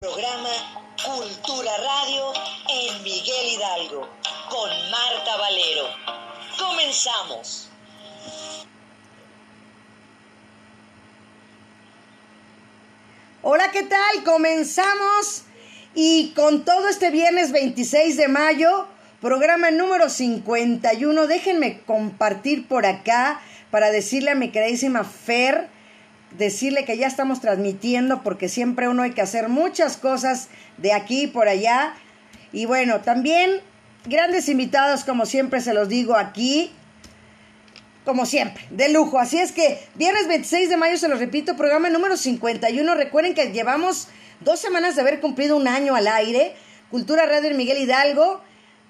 Programa Cultura Radio en Miguel Hidalgo con Marta Valero. Comenzamos. Hola, ¿qué tal? Comenzamos y con todo este viernes 26 de mayo, programa número 51. Déjenme compartir por acá para decirle a mi queridísima Fer decirle que ya estamos transmitiendo porque siempre uno hay que hacer muchas cosas de aquí y por allá. Y bueno, también grandes invitados como siempre se los digo aquí. Como siempre, de lujo. Así es que viernes 26 de mayo, se los repito, programa número 51. Recuerden que llevamos dos semanas de haber cumplido un año al aire. Cultura Radio Miguel Hidalgo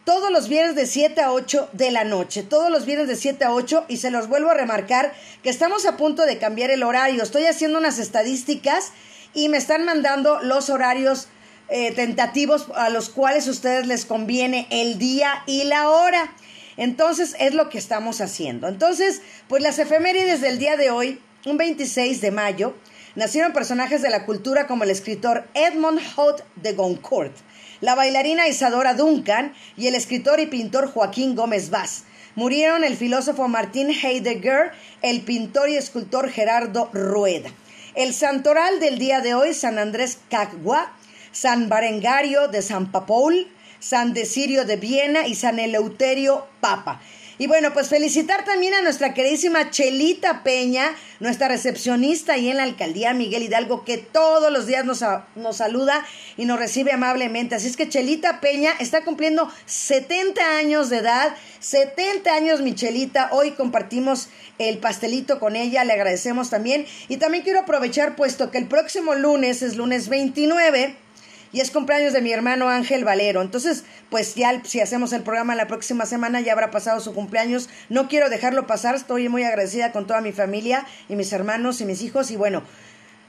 todos los viernes de 7 a 8 de la noche, todos los viernes de 7 a 8 y se los vuelvo a remarcar que estamos a punto de cambiar el horario. Estoy haciendo unas estadísticas y me están mandando los horarios eh, tentativos a los cuales a ustedes les conviene el día y la hora. Entonces es lo que estamos haciendo. Entonces, pues las efemérides del día de hoy, un 26 de mayo, nacieron personajes de la cultura como el escritor Edmond Holt de Goncourt la bailarina Isadora Duncan y el escritor y pintor Joaquín Gómez Vaz. Murieron el filósofo Martín Heidegger, el pintor y escultor Gerardo Rueda. El santoral del día de hoy, San Andrés Cagua, San Barengario de San Papoul, San Desirio de Viena y San Eleuterio Papa. Y bueno, pues felicitar también a nuestra queridísima Chelita Peña, nuestra recepcionista ahí en la alcaldía Miguel Hidalgo, que todos los días nos, nos saluda y nos recibe amablemente. Así es que Chelita Peña está cumpliendo 70 años de edad. 70 años, mi Chelita. Hoy compartimos el pastelito con ella, le agradecemos también. Y también quiero aprovechar, puesto que el próximo lunes es lunes 29 y es cumpleaños de mi hermano Ángel Valero. Entonces, pues ya si hacemos el programa la próxima semana ya habrá pasado su cumpleaños. No quiero dejarlo pasar, estoy muy agradecida con toda mi familia y mis hermanos y mis hijos y bueno,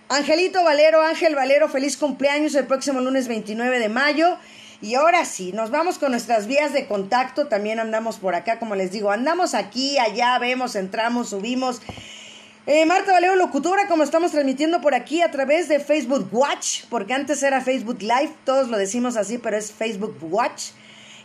Angelito Valero, Ángel Valero, feliz cumpleaños el próximo lunes 29 de mayo. Y ahora sí, nos vamos con nuestras vías de contacto. También andamos por acá, como les digo, andamos aquí, allá, vemos, entramos, subimos. Eh, Marta Valero Locutora, como estamos transmitiendo por aquí a través de Facebook Watch, porque antes era Facebook Live, todos lo decimos así, pero es Facebook Watch.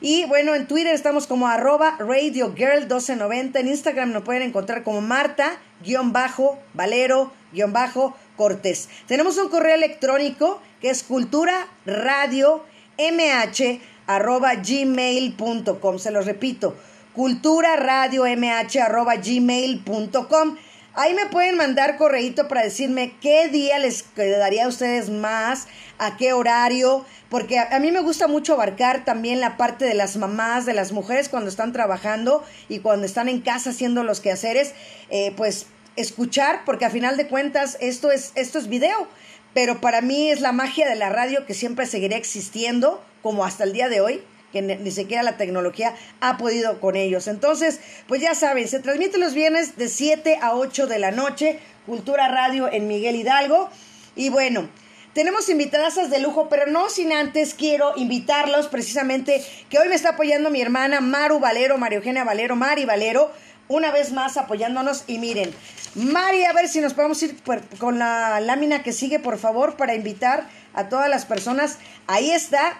Y bueno, en Twitter estamos como arroba Radio Girl 1290. En Instagram nos pueden encontrar como Marta-Valero-Cortés. Tenemos un correo electrónico que es cultura radio mh arroba gmail.com. Se los repito, cultura radio mh arroba gmail.com. Ahí me pueden mandar correíto para decirme qué día les quedaría a ustedes más, a qué horario, porque a, mí me gusta mucho abarcar también la parte de las mamás, de las mujeres cuando están trabajando y cuando están en casa haciendo los quehaceres, eh, pues escuchar, porque a final de cuentas esto es, esto es video, pero para mí es la magia de la radio que siempre seguirá existiendo, como hasta el día de hoy que ni siquiera la tecnología ha podido con ellos. Entonces, pues ya saben, se transmite los viernes de 7 a 8 de la noche, Cultura Radio en Miguel Hidalgo. Y bueno, tenemos invitadas de lujo, pero no sin antes quiero invitarlos precisamente que hoy me está apoyando mi hermana Maru Valero, María Eugenia Valero, Mari Valero, una vez más apoyándonos. Y miren, Mari, a ver si nos podemos ir con la lámina que sigue, por favor, para invitar a todas las personas. Ahí está,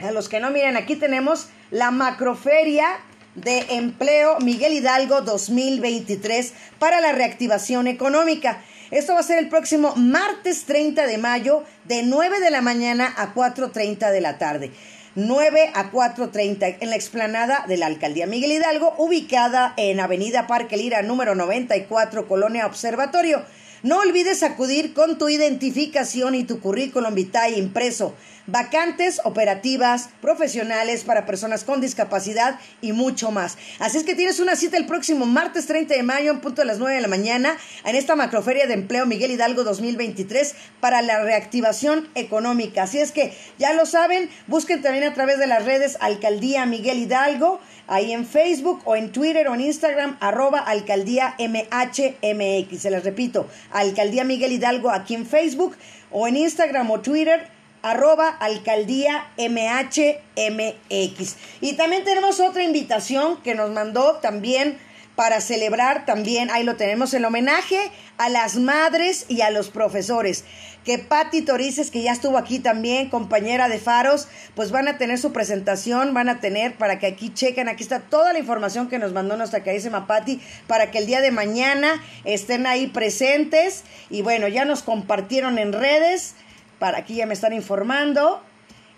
a los que no miren, aquí tenemos la macroferia de empleo Miguel Hidalgo 2023 para la reactivación económica. Esto va a ser el próximo martes 30 de mayo de 9 de la mañana a 4.30 de la tarde. 9 a 4.30 en la explanada de la Alcaldía Miguel Hidalgo, ubicada en Avenida Parque Lira número 94, Colonia Observatorio. No olvides acudir con tu identificación y tu currículum vitae impreso vacantes operativas, profesionales para personas con discapacidad y mucho más. Así es que tienes una cita el próximo martes 30 de mayo en punto de las 9 de la mañana en esta macroferia de empleo Miguel Hidalgo 2023 para la reactivación económica. Así es que ya lo saben, busquen también a través de las redes Alcaldía Miguel Hidalgo, ahí en Facebook o en Twitter o en Instagram, arroba alcaldía MHMX. Se les repito, Alcaldía Miguel Hidalgo aquí en Facebook o en Instagram o Twitter arroba alcaldía MHMX. Y también tenemos otra invitación que nos mandó también para celebrar también, ahí lo tenemos, el homenaje a las madres y a los profesores. Que Patti Torices, que ya estuvo aquí también, compañera de Faros, pues van a tener su presentación, van a tener para que aquí chequen, aquí está toda la información que nos mandó nuestra carísima Patti, para que el día de mañana estén ahí presentes. Y bueno, ya nos compartieron en redes, para aquí ya me están informando.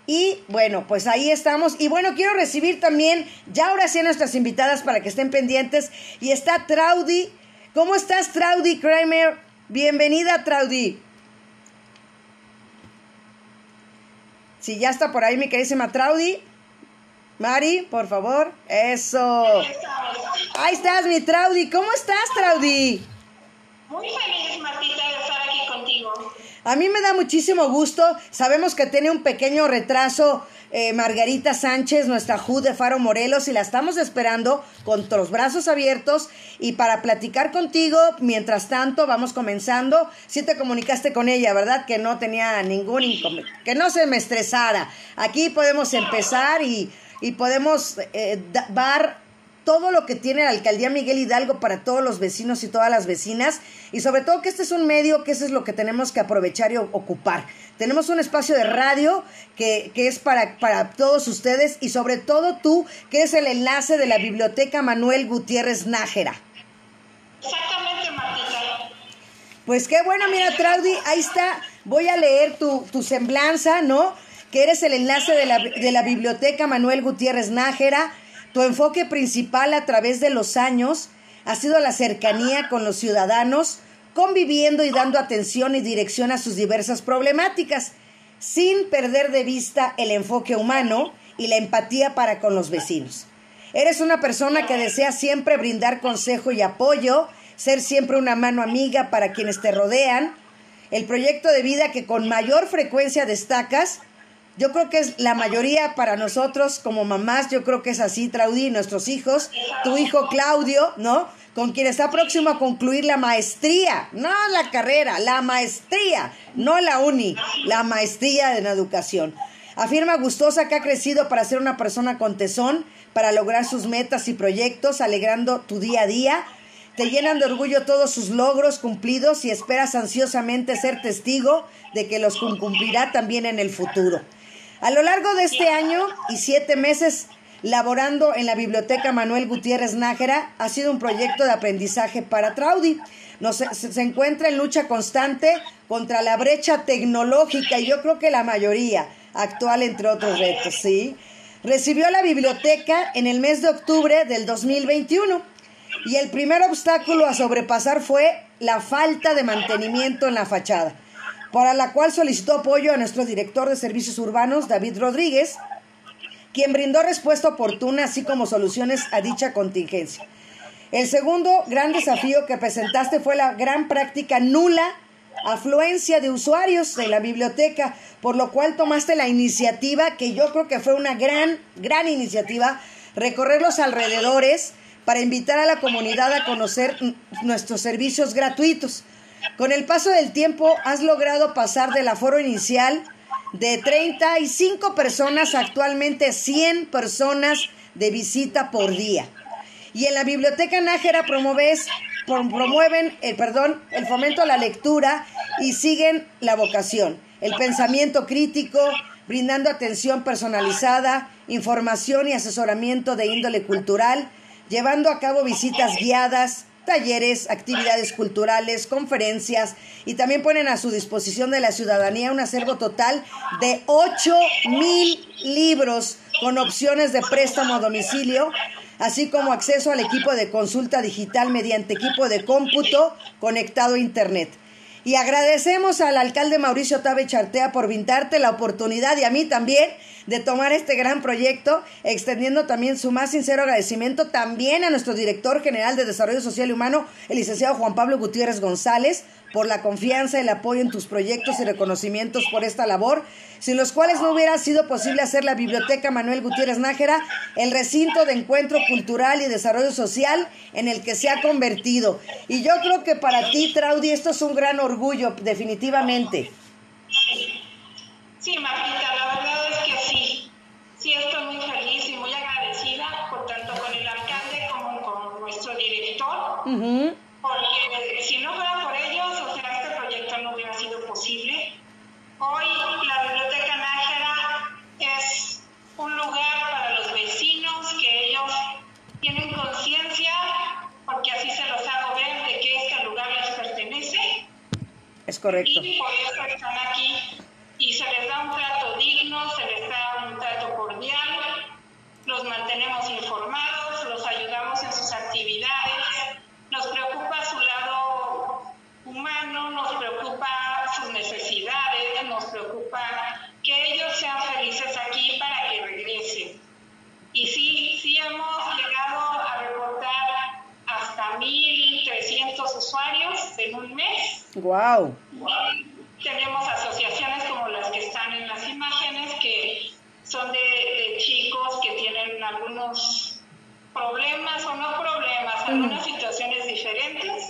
Y bueno, pues ahí estamos. Y bueno, quiero recibir también, ya ahora sí a nuestras invitadas para que estén pendientes. Y está Traudy. ¿Cómo estás, Traudy Kramer? Bienvenida, Traudy. Si ya está por ahí mi queridísima Traudy. Mari, por favor. Eso. Ahí estás, mi Traudy. ¿Cómo estás, Traudy? Muy feliz, Martita, de estar aquí contigo. A mí me da muchísimo gusto. Sabemos que tiene un pequeño retraso eh, Margarita Sánchez, nuestra JU de Faro Morelos, y la estamos esperando con los brazos abiertos. Y para platicar contigo, mientras tanto, vamos comenzando. Si te comunicaste con ella, ¿verdad? Que no tenía ningún que no se me estresara. Aquí podemos empezar y, y podemos eh, dar todo lo que tiene la alcaldía Miguel Hidalgo para todos los vecinos y todas las vecinas y sobre todo que este es un medio que eso es lo que tenemos que aprovechar y ocupar. Tenemos un espacio de radio que, que es para, para todos ustedes y sobre todo tú que es el enlace de la biblioteca Manuel Gutiérrez Nájera. Exactamente, Martita. Pues qué bueno, mira, Traudy, ahí está. Voy a leer tu, tu semblanza, ¿no? Que eres el enlace de la, de la biblioteca Manuel Gutiérrez Nájera tu enfoque principal a través de los años ha sido la cercanía con los ciudadanos, conviviendo y dando atención y dirección a sus diversas problemáticas, sin perder de vista el enfoque humano y la empatía para con los vecinos. Eres una persona que desea siempre brindar consejo y apoyo, ser siempre una mano amiga para quienes te rodean. El proyecto de vida que con mayor frecuencia destacas yo creo que es la mayoría para nosotros como mamás, yo creo que es así, Traudy, nuestros hijos, tu hijo Claudio, ¿no? Con quien está próximo a concluir la maestría, no la carrera, la maestría, no la uni, la maestría en educación. Afirma gustosa que ha crecido para ser una persona con tesón, para lograr sus metas y proyectos, alegrando tu día a día. Te llenan de orgullo todos sus logros cumplidos y esperas ansiosamente ser testigo de que los cumplirá también en el futuro. A lo largo de este año y siete meses laborando en la Biblioteca Manuel Gutiérrez Nájera, ha sido un proyecto de aprendizaje para Traudy. se, encuentra en lucha constante contra la brecha tecnológica y yo creo que la mayoría actual, entre otros retos, ¿sí? Recibió la biblioteca en el mes de octubre del 2021 y el primer obstáculo a sobrepasar fue la falta de mantenimiento en la fachada para la cual solicitó apoyo a nuestro director de servicios urbanos, David Rodríguez, quien brindó respuesta oportuna así como soluciones a dicha contingencia. El segundo gran desafío que presentaste fue la gran práctica nula afluencia de usuarios en la biblioteca, por lo cual tomaste la iniciativa, que yo creo que fue una gran, gran iniciativa, recorrer los alrededores para invitar a la comunidad a conocer nuestros servicios gratuitos. Con el paso del tiempo has logrado pasar del aforo inicial de 35 personas actualmente 100 personas de visita por día. Y en la Biblioteca Nájera promueves, promueven el, perdón, el fomento a la lectura y siguen la vocación, el pensamiento crítico, brindando atención personalizada, información y asesoramiento de índole cultural, llevando a cabo visitas guiadas, talleres, actividades culturales, conferencias y también ponen a su disposición de la ciudadanía un acervo total de 8 mil libros con opciones de préstamo a domicilio, así como acceso al equipo de consulta digital mediante equipo de cómputo conectado a Internet. Y agradecemos al alcalde Mauricio Tabe Chartea por brindarte la oportunidad y a mí también de tomar este gran proyecto, extendiendo también su más sincero agradecimiento también a nuestro director general de Desarrollo Social y Humano, el licenciado Juan Pablo Gutiérrez González, por la confianza, el apoyo en tus proyectos y reconocimientos por esta labor, sin los cuales no hubiera sido posible hacer la Biblioteca Manuel Gutiérrez Nájera, el recinto de encuentro cultural y desarrollo social en el que se ha convertido. Y yo creo que para ti, Traudy, esto es un gran orgullo, definitivamente. Sí, la verdad. Sí, estoy muy feliz y muy agradecida, por tanto con el alcalde como con nuestro director porque si no fuera por ellos, o sea, este proyecto no hubiera sido posible. Hoy la Biblioteca Nájera es un lugar para los vecinos que ellos tienen conciencia, porque así se los hago ver, de que este lugar les pertenece. Es correcto. Y por eso están que ellos sean felices aquí para que regresen. Y sí, sí hemos llegado a reportar hasta 1.300 usuarios en un mes. ¡Wow! Tenemos asociaciones como las que están en las imágenes que son de, de chicos que tienen algunos problemas o no problemas, algunas situaciones diferentes.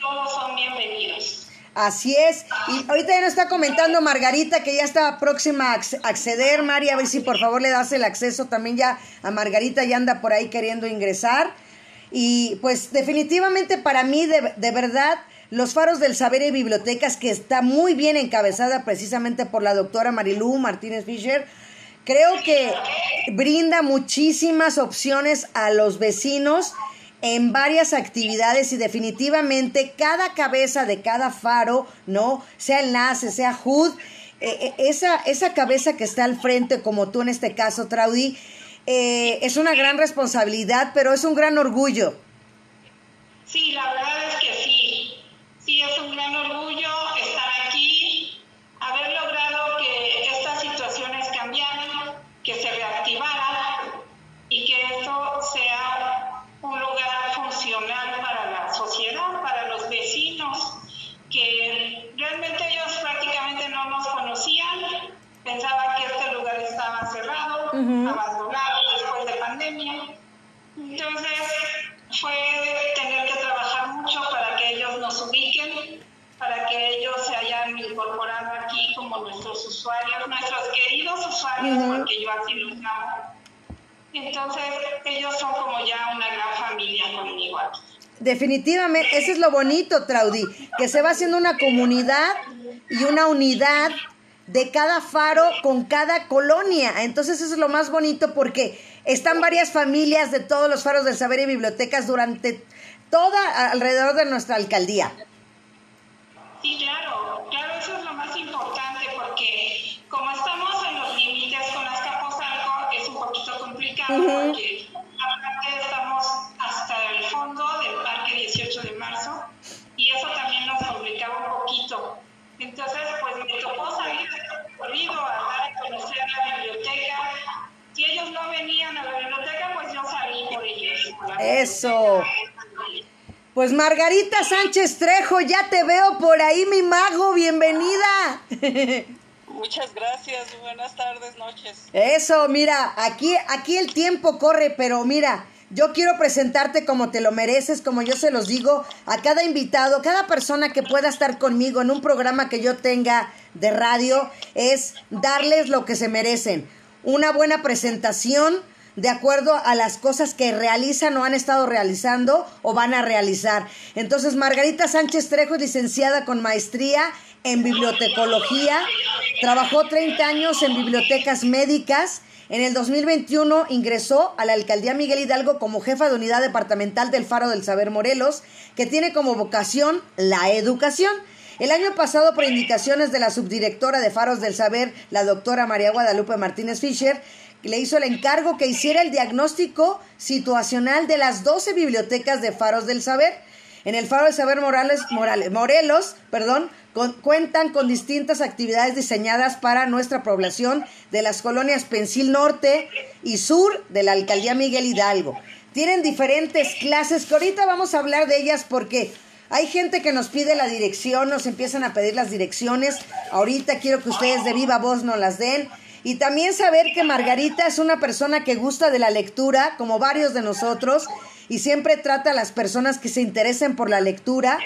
Todos son bienvenidos. Así es. Y ahorita ya nos está comentando Margarita que ya está próxima a acceder. Mari, a ver si por favor le das el acceso también ya a Margarita, ya anda por ahí queriendo ingresar. Y pues definitivamente para mí, de, de verdad, los Faros del Saber y Bibliotecas, que está muy bien encabezada precisamente por la doctora Marilú Martínez Fischer, creo que brinda muchísimas opciones a los vecinos en varias actividades y definitivamente cada cabeza de cada faro, ¿no? Sea enlace, sea HUD, eh, esa, esa cabeza que está al frente, como tú en este caso, Traudy, eh, es una gran responsabilidad, pero es un gran orgullo. Sí, la verdad es que sí. Sí, es un gran orgullo aquí como nuestros usuarios, nuestros queridos usuarios, porque yo así los llamo. Entonces ellos son como ya una gran familia conmigo aquí. Definitivamente, eso es lo bonito, Traudy, que se va haciendo una comunidad y una unidad de cada faro con cada colonia. Entonces eso es lo más bonito porque están varias familias de todos los faros del saber y bibliotecas durante toda alrededor de nuestra alcaldía. Sí, claro, claro, eso es lo más importante porque como estamos en los límites con Azcapotzalco es un poquito complicado porque aparte estamos hasta el fondo del parque 18 de marzo y eso también nos complicaba un poquito. Entonces, pues me tocó salir de recorrido a dar a conocer la biblioteca. Si ellos no venían a la biblioteca, pues yo salí por ellos. Eso. biblioteca. Pues Margarita Sánchez Trejo, ya te veo por ahí, mi mago, bienvenida. Muchas gracias, buenas tardes, noches. Eso, mira, aquí, aquí el tiempo corre, pero mira, yo quiero presentarte como te lo mereces, como yo se los digo a cada invitado, cada persona que pueda estar conmigo en un programa que yo tenga de radio, es darles lo que se merecen. Una buena presentación de acuerdo a las cosas que realizan o han estado realizando o van a realizar. Entonces, Margarita Sánchez Trejo es licenciada con maestría en bibliotecología, trabajó 30 años en bibliotecas médicas. En el 2021 ingresó a la alcaldía Miguel Hidalgo como jefa de unidad departamental del Faro del Saber Morelos, que tiene como vocación la educación. El año pasado, por indicaciones de la subdirectora de Faros del Saber, la doctora María Guadalupe Martínez Fischer, le hizo el encargo que hiciera el diagnóstico situacional de las 12 bibliotecas de Faros del Saber. En el Faro del Saber Morales, Morales, Morelos, perdón, cuentan con distintas actividades diseñadas para nuestra población de las colonias Pensil Norte y Sur de la Alcaldía Miguel Hidalgo. Tienen diferentes clases que ahorita vamos a hablar de ellas porque hay gente que nos pide la dirección, nos empiezan a pedir las direcciones. Ahorita quiero que ustedes de viva voz nos las den. Y también saber que Margarita es una persona que gusta de la lectura, como varios de nosotros, y siempre trata a las personas que se interesen por la lectura.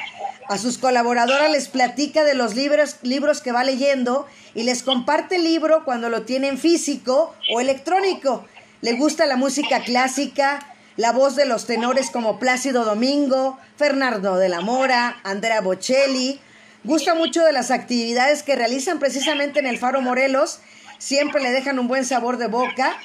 A sus colaboradoras les platica de los libros, libros que va leyendo y les comparte el libro cuando lo tienen físico o electrónico. Le gusta la música clásica, la voz de los tenores como Plácido Domingo, Fernando de la Mora, Andrea Bocelli. Gusta mucho de las actividades que realizan precisamente en el Faro Morelos, siempre le dejan un buen sabor de boca.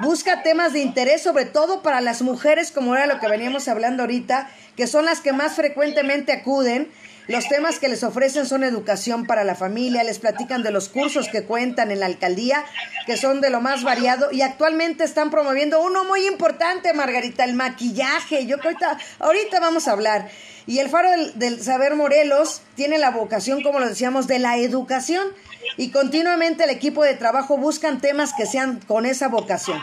Busca temas de interés, sobre todo para las mujeres, como era lo que veníamos hablando ahorita, que son las que más frecuentemente acuden los temas que les ofrecen son educación para la familia, les platican de los cursos que cuentan en la alcaldía, que son de lo más variado, y actualmente están promoviendo uno muy importante, Margarita, el maquillaje. Yo que ahorita, ahorita vamos a hablar. Y el Faro del, Saber Morelos tiene la vocación, como lo decíamos, de la educación. Y continuamente el equipo de trabajo buscan temas que sean con esa vocación.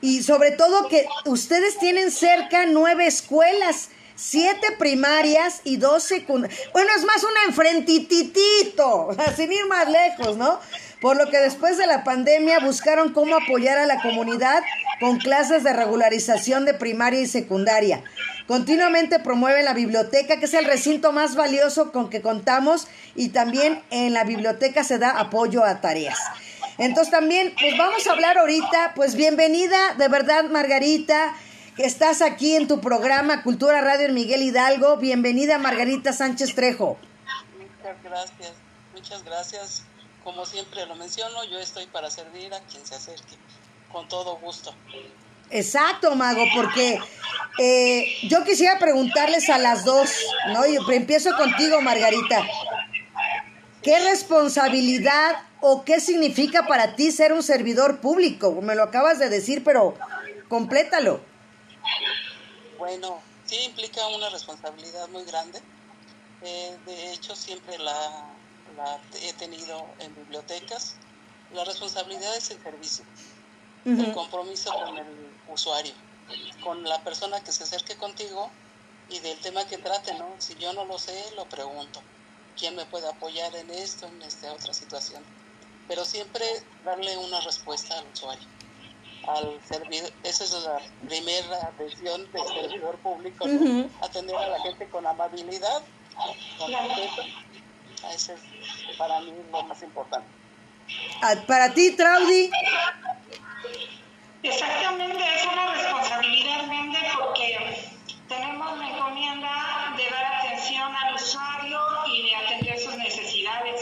Y sobre todo que ustedes tienen cerca nueve escuelas siete primarias y dos secundarias. Bueno, es más una enfrentititito, sin ir más lejos, ¿no? Por lo que después de la pandemia buscaron cómo apoyar a la comunidad con clases de regularización de primaria y secundaria. Continuamente promueven la biblioteca, que es el recinto más valioso con que contamos, y también en la biblioteca se da apoyo a tareas. Entonces también, pues vamos a hablar ahorita, pues bienvenida, de verdad, Margarita que estás aquí en tu programa Cultura Radio en Miguel Hidalgo. Bienvenida Margarita Sánchez Trejo. Muchas gracias, muchas gracias. Como siempre lo menciono, yo estoy para servir a quien se acerque, con todo gusto. Exacto, Mago, porque eh, yo quisiera preguntarles a las dos, ¿no? Yo empiezo contigo, Margarita. ¿Qué responsabilidad o qué significa para ti ser un servidor público? Me lo acabas de decir, pero complétalo. Bueno, sí implica una responsabilidad muy grande. Eh, de hecho, siempre la, he tenido en bibliotecas. La responsabilidad es el servicio, el compromiso con el usuario, con la persona que se acerque contigo y del tema que trate, ¿no? Si yo no lo sé, lo pregunto. ¿Quién me puede apoyar en esto, en esta otra situación? Pero siempre darle una respuesta al usuario al servidor, esa es la primera atención del servidor público, atender a la gente con amabilidad, con respeto, eso es para mí lo más importante. Ah, para ti, Traudy. Exactamente, es una responsabilidad grande porque tenemos la encomienda de dar atención al usuario y de atender sus necesidades.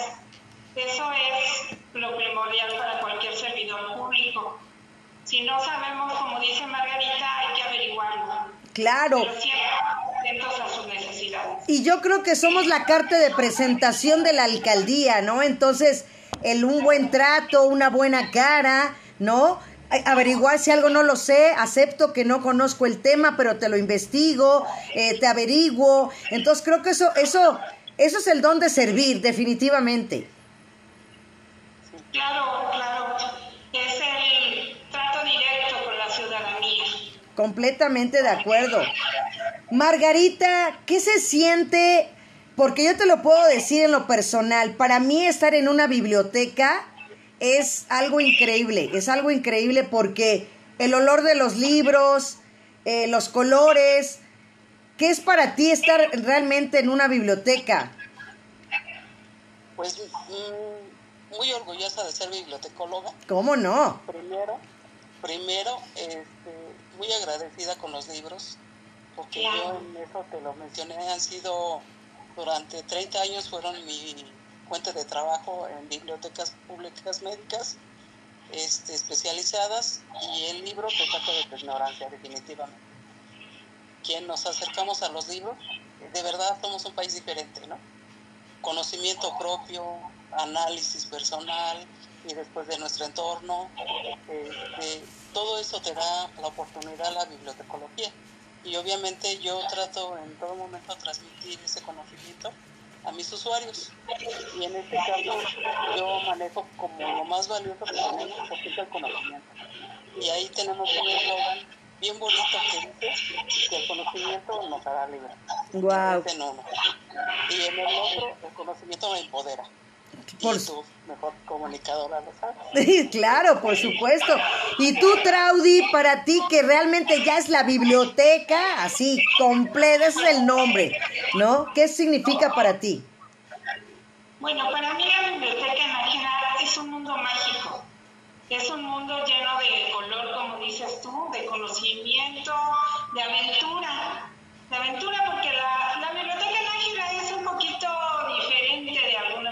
Eso es lo primordial para cualquier servidor público si no sabemos, como dice Margarita, hay que averiguarlo. Claro. Pero a sus necesidades. Y yo creo que somos la carta de presentación de la alcaldía, ¿no? Entonces, el un buen trato, una buena cara, ¿no? averiguar si algo no lo sé, acepto que no conozco el tema, pero te lo investigo, eh, te averiguo. Entonces creo que eso, eso, eso es el don de servir, definitivamente. Claro, claro. Es Completamente de acuerdo. Margarita, ¿qué se siente? Porque yo te lo puedo decir en lo personal, para mí estar en una biblioteca es algo increíble, es algo increíble porque el olor de los libros, eh, los colores, ¿qué es para ti estar realmente en una biblioteca? Pues mm, muy orgullosa de ser bibliotecóloga. ¿Cómo no? Primero, primero, este, muy agradecida con los libros, porque yo en eso te lo mencioné, han sido durante 30 años fueron mi fuente de trabajo en bibliotecas públicas médicas este, especializadas y el libro te saca de tu ignorancia definitivamente. Quien nos acercamos a los libros, de verdad somos un país diferente, ¿no? Conocimiento propio, análisis personal y después de nuestro entorno, este, todo eso te da la oportunidad a la bibliotecología. Y obviamente yo trato en todo momento transmitir ese conocimiento a mis usuarios. Y en este caso yo manejo como lo más valioso que tenemos, porque es el conocimiento. Y ahí tenemos un eslogan bien bonito que dice que el conocimiento nos hará libre. Wow. Y en el otro, el conocimiento me empodera. Por... su mejor comunicadora, claro, por supuesto. Y tú, Traudy, para ti que realmente ya es la biblioteca, así, completa, ese es el nombre, ¿no? ¿Qué significa para ti? Bueno, para mí la biblioteca imaginada es un mundo mágico. Es un mundo lleno de color, como dices tú, de conocimiento, de aventura. De aventura porque la, la biblioteca Nájera es un poquito diferente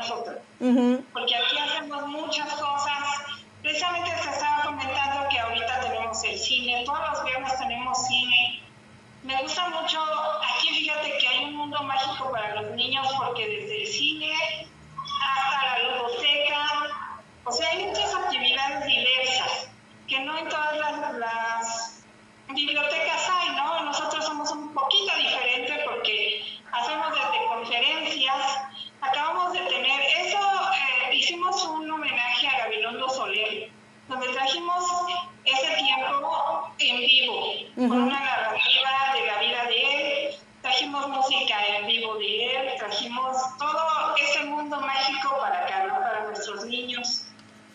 de algunas otras. Porque aquí hacemos muchas cosas. Precisamente se estaba comentando que ahorita tenemos el cine, todos los viernes tenemos cine. Me gusta mucho, aquí fíjate que hay un mundo mágico para los niños porque desde el cine hasta la biblioteca, o sea, hay muchas actividades diversas que no en todas las, bibliotecas hay, ¿no? Nosotros somos un poquito diferentes porque hacemos desde conferencias. Acabamos de tener, eso, eh, hicimos un homenaje a Gabilondo Soler, donde trajimos ese tiempo en vivo, con una narrativa de la vida de él, trajimos música en vivo de él, trajimos todo ese mundo mágico para acá, ¿no? para nuestros niños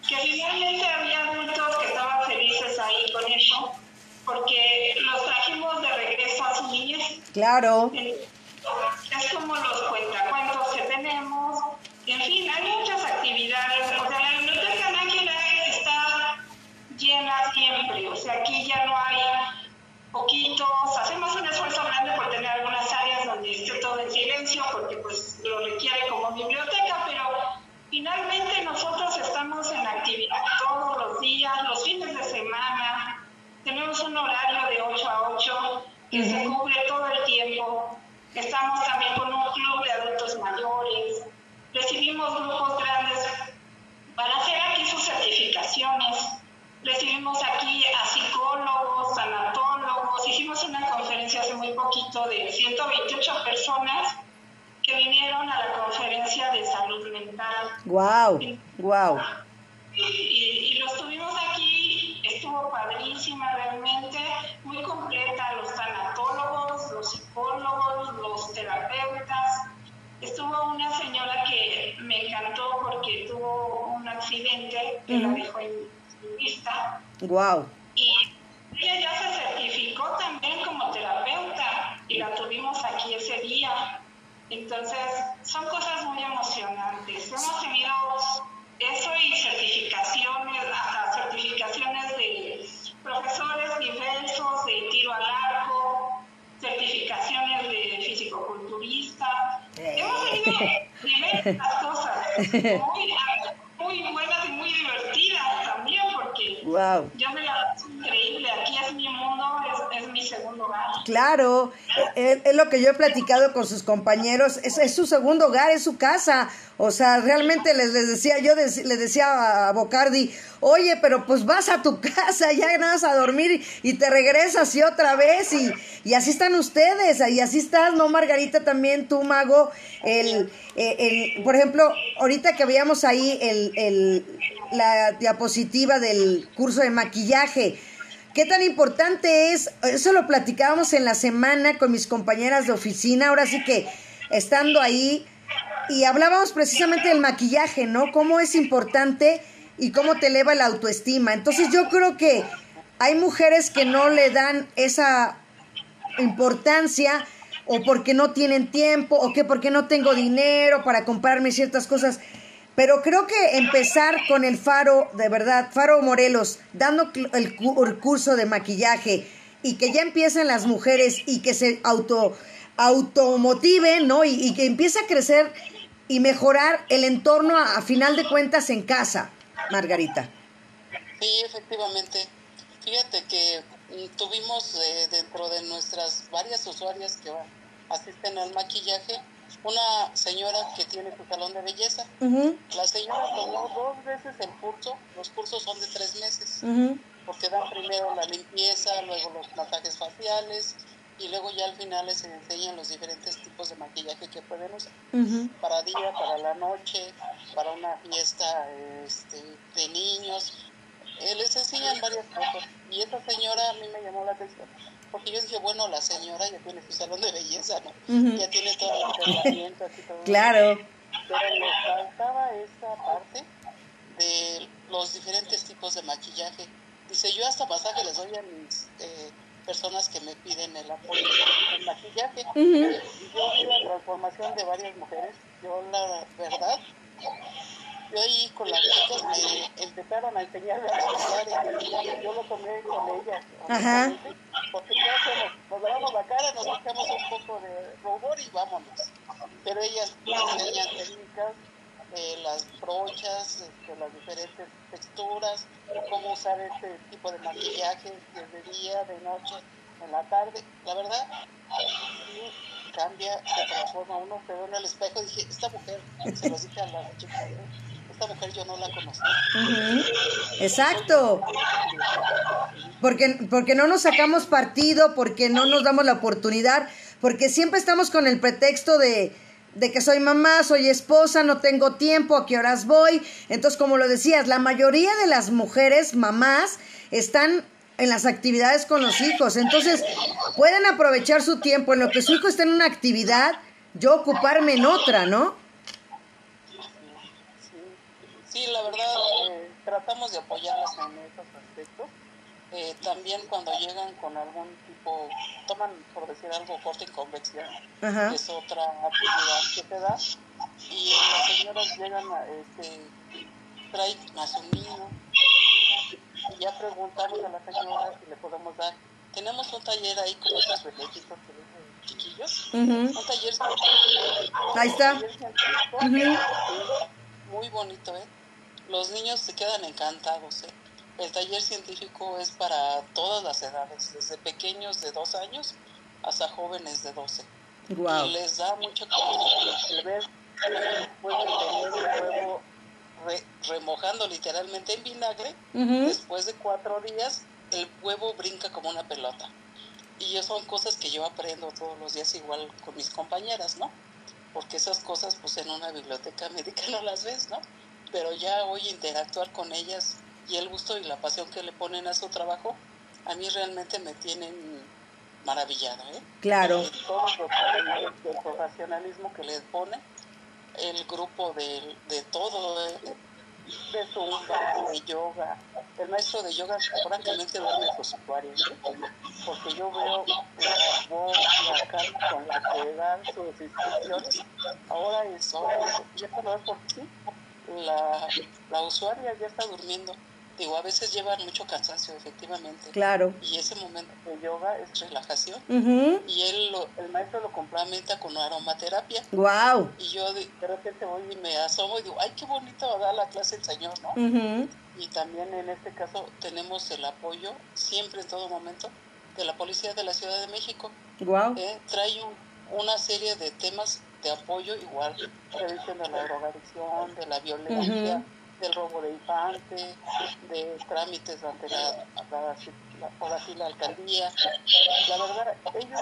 que finalmente había adultos que estaban felices ahí con eso, porque los trajimos de regreso a su niñez. Claro. Es como los cuentacuentos que tenemos. En fin, hay muchas actividades. O sea, la biblioteca Nájera está llena siempre. O sea, aquí ya no hay poquitos. Hacemos un esfuerzo grande por tener algunas áreas donde esté todo en silencio, porque pues lo requiere como biblioteca, pero Finalmente nosotros estamos en actividad todos los días, los fines de semana. Tenemos un horario de 8 a 8 que se cubre todo el tiempo. Estamos también con un club de adultos mayores. Recibimos grupos grandes para hacer aquí sus certificaciones. Recibimos aquí a psicólogos, tanatólogos. Hicimos una conferencia hace muy poquito de 128 personas que vinieron a la conferencia de salud mental. ¡Wow! ¡Wow! Y, los tuvimos aquí, estuvo padrísima realmente, muy completa, los tanatólogos, los psicólogos, los terapeutas. Estuvo una señora que me encantó porque tuvo un accidente que la dejó en vista. ¡Wow! Y ella ya se certificó también como terapeuta y la tuvimos aquí ese día. Entonces, son cosas muy emocionantes. Hemos tenido eso y certificaciones, hasta certificaciones de profesores diversos de tiro al arco, certificaciones de fisicoculturista. Hemos tenido diversas cosas muy, muy buenas y muy divertidas también, porque yo me la paso increíble. Aquí es mi mundo, es, segundo hogar. Claro, es, lo que yo he platicado con sus compañeros, es, es, su segundo hogar, es su casa. O sea, realmente les, les decía, yo les decía a Bocardi, oye, pero pues vas a tu casa, ya nada a dormir y te regresas y otra vez y, y así están ustedes, y así estás, ¿no, Margarita? También tú, Mago, el, eh, el, por ejemplo, ahorita que veíamos ahí el, el, la diapositiva del curso de maquillaje, ¿Qué tan importante es? Eso lo platicábamos en la semana con mis compañeras de oficina, ahora sí que estando ahí, y hablábamos precisamente del maquillaje, ¿no? Cómo es importante y cómo te eleva la autoestima. Entonces yo creo que hay mujeres que no le dan esa importancia o porque no tienen tiempo o que porque no tengo dinero para comprarme ciertas cosas. Pero creo que empezar con el Faro, de verdad, Faro Morelos, dando el, curso de maquillaje y que ya empiecen las mujeres y que se auto automotiven, ¿no? Y, que empiece a crecer y mejorar el entorno a, final de cuentas en casa, Margarita. Sí, efectivamente. Fíjate que mm, tuvimos eh, dentro de nuestras varias usuarias que asisten al maquillaje, una señora que tiene su salón de belleza. La señora tomó dos veces el curso, los cursos son de tres meses, porque dan primero la limpieza, luego los masajes faciales y luego ya al final les enseñan los diferentes tipos de maquillaje que pueden usar, para día, para la noche, para una fiesta este, de niños. Eh, les enseñan varias cosas y esa señora a mí me llamó la atención porque yo dije, bueno, la señora ya tiene su salón de belleza, ¿no? Ya tiene todo el herramientas y todo Claro. Pero le faltaba esa parte de los diferentes tipos de maquillaje. Dice, yo hasta masaje les doy a mis eh, personas que me piden el apoyo del maquillaje. Y yo vi la transformación de varias mujeres. Yo, la verdad, yo ahí con las chicas me empezaron a enseñar a yo lo tomé con ellas. Ajá. Porque ya hacemos, nos lavamos la cara, nos echamos un poco de rubor y vámonos. Pero ellas enseñan técnicas, eh, las brochas, este, las diferentes texturas, cómo usar este tipo de maquillaje desde día, de noche, en la tarde. La verdad, cambia, se transforma uno, se ve en el espejo y dije, esta mujer, se lo dije a la chica, mujer yo no la conozco. Exacto. Porque, porque no nos sacamos partido, porque no nos damos la oportunidad, porque siempre estamos con el pretexto de, de que soy mamá, soy esposa, no tengo tiempo, a qué horas voy. Entonces, como lo decías, la mayoría de las mujeres, mamás, están en las actividades con los hijos. Entonces, pueden aprovechar su tiempo en lo que su hijo está en una actividad, yo ocuparme en otra, ¿no? Sí, la verdad, eh, tratamos de apoyarlas en esos aspectos. Eh, también cuando llegan con algún tipo, toman, por decir algo, corte y convección, que es otra actividad que se da, y las señoras llegan a, este, traen a su niño, y ya preguntamos a la señora si le podemos dar. Tenemos un taller ahí con esos bebecitos chiquillos, un taller Ahí está. Muy bonito, ¿eh? Los niños se quedan encantados, ¿eh? El taller científico es para todas las edades, desde pequeños de dos años hasta jóvenes de 12. Y les da mucho el ver pueden tener el huevo remojando literalmente en vinagre. Después de cuatro días, el huevo brinca como una pelota. Y eso son cosas que yo aprendo todos los días igual con mis compañeras, ¿no? Porque esas cosas, pues en una biblioteca médica no las ves, ¿no? Pero ya hoy interactuar con ellas y el gusto y la pasión que le ponen a su trabajo, a mí realmente me tienen maravillada, ¿eh? Claro. todo el profesionalismo que les pone, el grupo de, de todo, de, de zumba, de yoga. El maestro de yoga francamente duerme con su usuarios, porque yo veo la voz, la cara con la que dan sus instrucciones. Ahora es hora, ya por qué la, la usuaria ya está durmiendo digo, a veces llevan mucho cansancio, efectivamente. Claro. Y ese momento de yoga es relajación. Y él, lo, el maestro lo complementa con aromaterapia. Wow. Y yo de, repente voy y me asomo y digo, ay, qué bonito va a dar la clase el señor, ¿no? Y también en este caso tenemos el apoyo, siempre en todo momento, de la Policía de la Ciudad de México. Wow. Eh, trae una serie de temas de apoyo, igual, prevención de la drogadicción, de la violencia del robo de infante, de trámites ante la, la, así la alcaldía. La verdad, ellos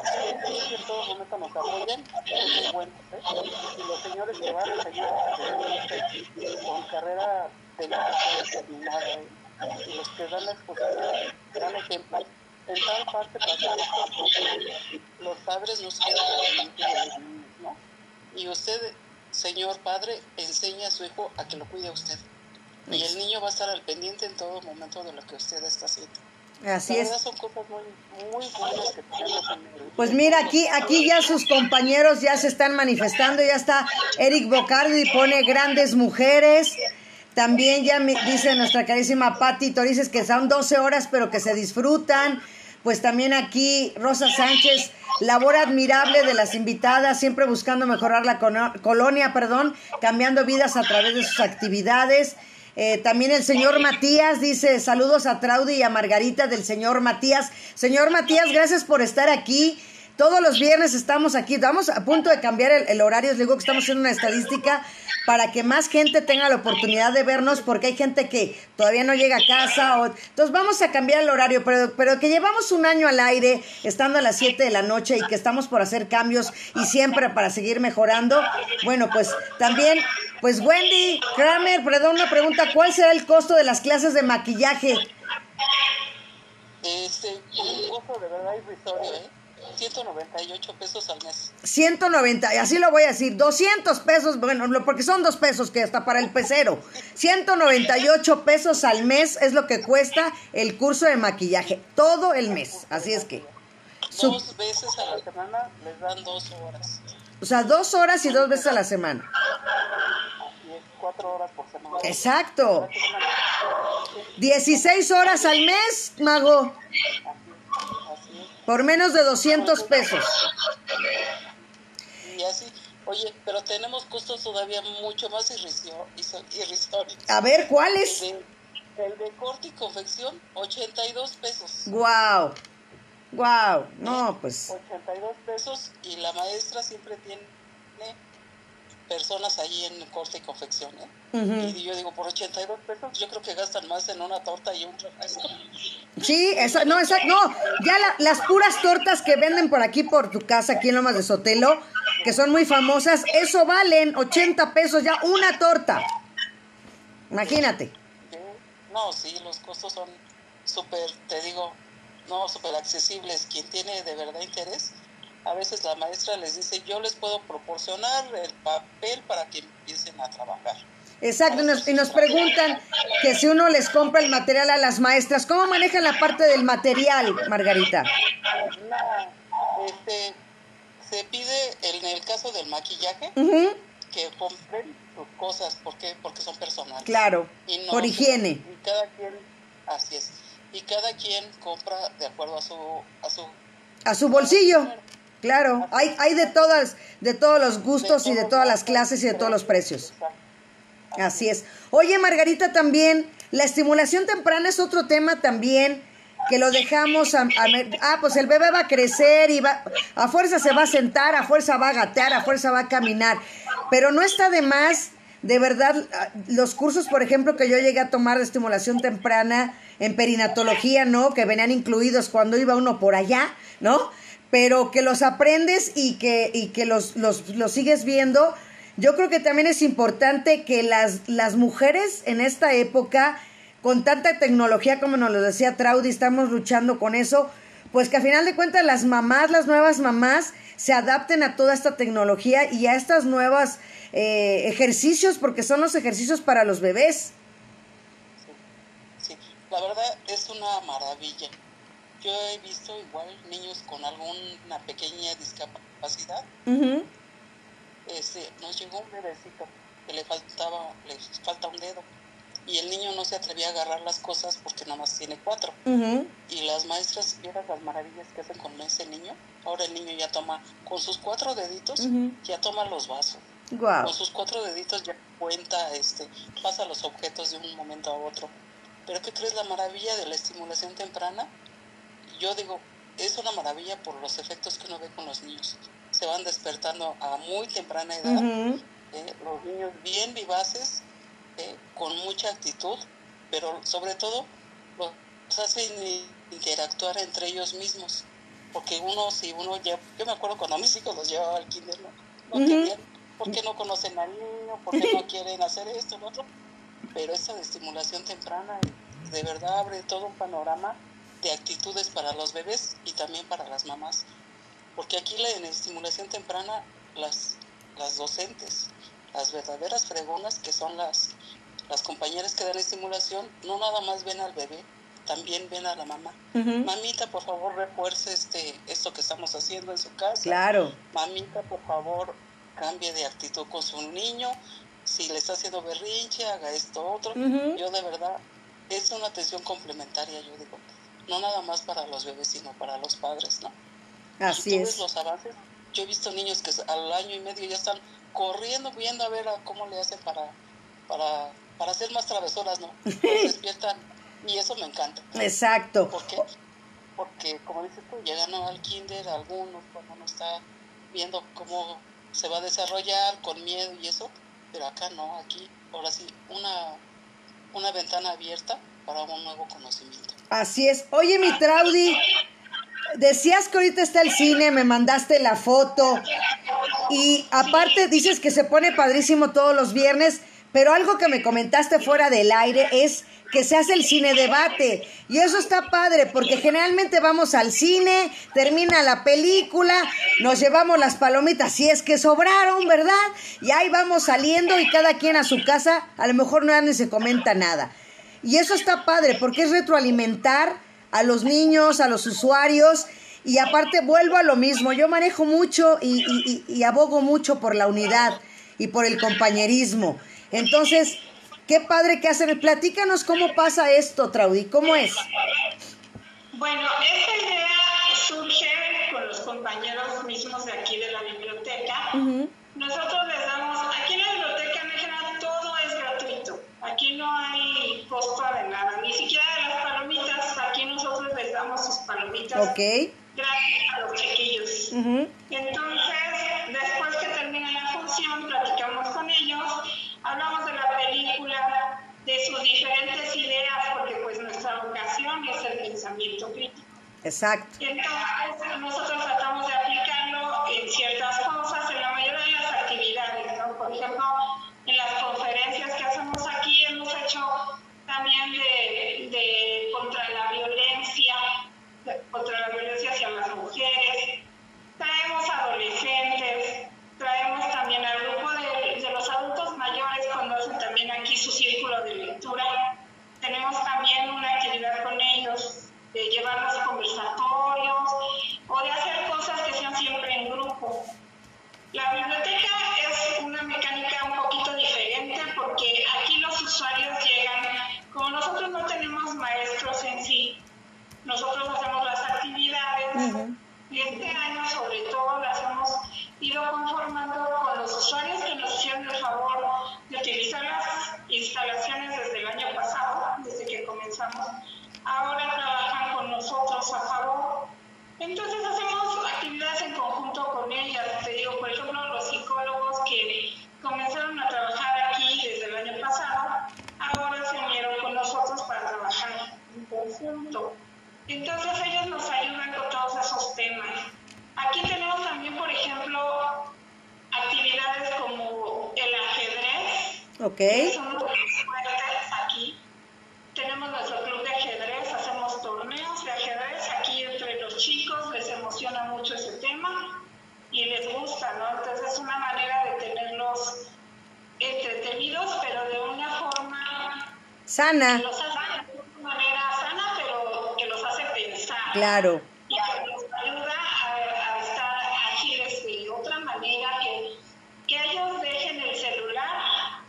en todo momento nos apoyan, son buenos. ¿eh? Y los señores que van, los señores con carrera de terminada, ¿eh? y los que dan la exposición, dan ejemplo. En tal parte pasa los padres nos quedan. Y usted, señor padre, enseña a su hijo a que lo cuide a usted. Y el niño va a estar al pendiente en todo momento de lo que usted está haciendo. Así es. Son cosas muy, muy buenas que Pues mira, aquí, aquí ya sus compañeros ya se están manifestando, ya está Eric Bocardi, pone grandes mujeres. También ya me dice nuestra carísima Patti Torices que son 12 horas, pero que se disfrutan. Pues también aquí Rosa Sánchez, labor admirable de las invitadas, siempre buscando mejorar la colonia, perdón, cambiando vidas a través de sus actividades. Eh, también el señor Matías dice saludos a Traudy y a Margarita del señor Matías. Señor Matías, gracias por estar aquí. Todos los viernes estamos aquí, estamos a punto de cambiar el, horario, les digo que estamos haciendo una estadística para que más gente tenga la oportunidad de vernos, porque hay gente que todavía no llega a casa. O, entonces vamos a cambiar el horario, pero, pero que llevamos un año al aire, estando a las 7 de la noche y que estamos por hacer cambios y siempre para seguir mejorando. Bueno, pues también, pues Wendy Kramer, perdón, una pregunta, ¿cuál será el costo de las clases de maquillaje? Este, un costo de verdad irrisorio, ¿eh? 198 pesos al mes. 190, así lo voy a decir, 200 pesos, bueno, porque son dos pesos que hasta para el pecero. 198 pesos al mes es lo que cuesta el curso de maquillaje, todo el mes, así es que. Dos veces a la semana les dan dos horas. O sea, dos horas y dos veces a la semana. 24 horas por semana. Exacto. 16 horas al mes, mago. Por menos de 200 pesos. Y así, oye, pero tenemos costos todavía mucho más irrisorios. A ver, ¿cuáles? el de corte y confección, 82 pesos. Wow. Wow. No, pues. 82 pesos y la maestra siempre tiene personas ahí en corte y confección. ¿eh? Y yo digo, por 82 pesos yo creo que gastan más en una torta y un refresco. Sí, esa, no, esa, no, ya la- las puras tortas que venden por aquí, por tu casa, aquí en Lomas de Sotelo, que son muy famosas, eso valen 80 pesos ya una torta. Imagínate. No, sí, los costos son súper, te digo, no, súper accesibles. Quien tiene de verdad interés, a veces la maestra les dice, yo les puedo proporcionar el papel para que empiecen a trabajar. Exacto, y nos, y nos preguntan que si uno les compra el material a las maestras, ¿cómo manejan la parte del material, Margarita? No, este, se pide en el caso del maquillaje que compren sus cosas, ¿por qué? Porque son personales. claro, Y no- por higiene. Y cada quien, así es, y cada quien compra de acuerdo a su, a su A su bolsillo, claro. Hay, hay de todas, de todos los gustos y de todas las clases y de todos los precios. Así es. Oye, Margarita, también, la estimulación temprana es otro tema también que lo dejamos a, ah, pues el bebé va a crecer y va, a fuerza se va a sentar, a fuerza va a gatear, a fuerza va a caminar. Pero no está de más, de verdad, ah, los cursos, por ejemplo, que yo llegué a tomar de estimulación temprana en perinatología, ¿no? Que venían incluidos cuando iba uno por allá, ¿no? Pero que los aprendes y que, y que los, los, los sigues viendo. Yo creo que también es importante que las, las mujeres en esta época, con tanta tecnología como nos lo decía Traudy, estamos luchando con eso, pues que a final de cuentas las mamás, las nuevas mamás, se adapten a toda esta tecnología y a estas nuevas eh, ejercicios, porque son los ejercicios para los bebés. Sí, la verdad es una maravilla. Yo he visto igual niños con alguna pequeña discapacidad. Ujú, Este, nos llegó un bebecito que le faltaba, le falta un dedo. Y el niño no se atrevía a agarrar las cosas porque nada más tiene cuatro. ujú. Y las maestras vieron las maravillas que hacen con ese niño. Ahora el niño ya toma, con sus cuatro deditos, Ujú. ya toma los vasos. Guau. Con sus cuatro deditos ya cuenta, este, pasa los objetos de un momento a otro. Pero ¿qué crees la maravilla de la estimulación temprana? Yo digo, es una maravilla por los efectos que uno ve con los niños. Se van despertando a muy temprana edad, Ujú. eh, los niños bien vivaces, eh, con mucha actitud, pero sobre todo los hacen interactuar entre ellos mismos. Porque uno, si uno ya, yo me acuerdo cuando a mis hijos los llevaba al kinder, no, no Ujú. entendían por qué no conocen al niño, por qué no quieren hacer esto, lo otro. Pero esta de estimulación temprana de verdad abre todo un panorama de actitudes para los bebés y también para las mamás. Porque aquí la, en estimulación temprana, las, las docentes, las verdaderas fregonas, que son las, las compañeras que dan estimulación, no nada más ven al bebé, también ven a la mamá. Mamita, por favor, refuerce este, esto que estamos haciendo en su casa. Claro. Mamita, por favor, cambie de actitud con su niño. Si le está haciendo berrinche, haga esto, otro. Yo de verdad, es una atención complementaria, yo digo. No nada más para los bebés, sino para los padres, ¿no? Así Si tú ves es. los avances, yo he visto niños que al año y medio ya están corriendo, viendo a ver a cómo le hacen para, para, para hacer más travesuras, ¿no? Se despiertan y eso me encanta. Exacto. ¿Por qué? Porque, como dices tú, llegan al kinder algunos cuando uno está viendo cómo se va a desarrollar con miedo y eso, pero acá no, aquí, ahora sí, una, una ventana abierta para un nuevo conocimiento. Así es. Oye, mi Traudy, decías que ahorita está el cine, me mandaste la foto. Y aparte dices que se pone padrísimo todos los viernes, pero algo que me comentaste fuera del aire es que se hace el cine debate. Y eso está padre, porque generalmente vamos al cine, termina la película, nos llevamos las palomitas si es que sobraron, ¿verdad? Y ahí vamos saliendo y cada quien a su casa, a lo mejor no ni se comenta nada. Y eso está padre, porque es retroalimentar a los niños, a los usuarios. Y aparte vuelvo a lo mismo, yo manejo mucho y, y- y- y abogo mucho por la unidad y por el compañerismo. Entonces, qué padre que hacen. Platícanos cómo pasa esto, Traudy, ¿cómo es? Bueno, esta idea surge con los compañeros mismos de aquí de la biblioteca. Nosotros les damos, aquí Aquí no hay costo de nada, ni siquiera de las palomitas. Aquí nosotros les damos sus palomitas. Ok. Gracias a los chiquillos. Entonces, después que termina la función, platicamos con ellos, hablamos de la película, de sus diferentes ideas, porque pues nuestra vocación es el pensamiento crítico. Exacto. Entonces, nosotros tratamos de aplicarlo en ciertas cosas, en la mayoría de las actividades, ¿no? Por ejemplo, en las conferencias que hacemos aquí hemos hecho también de, contra la violencia, contra la violencia hacia las mujeres, traemos adolescentes, Claro. y que nos ayuda a, a estar ágiles de otra manera, que, que ellos dejen el celular,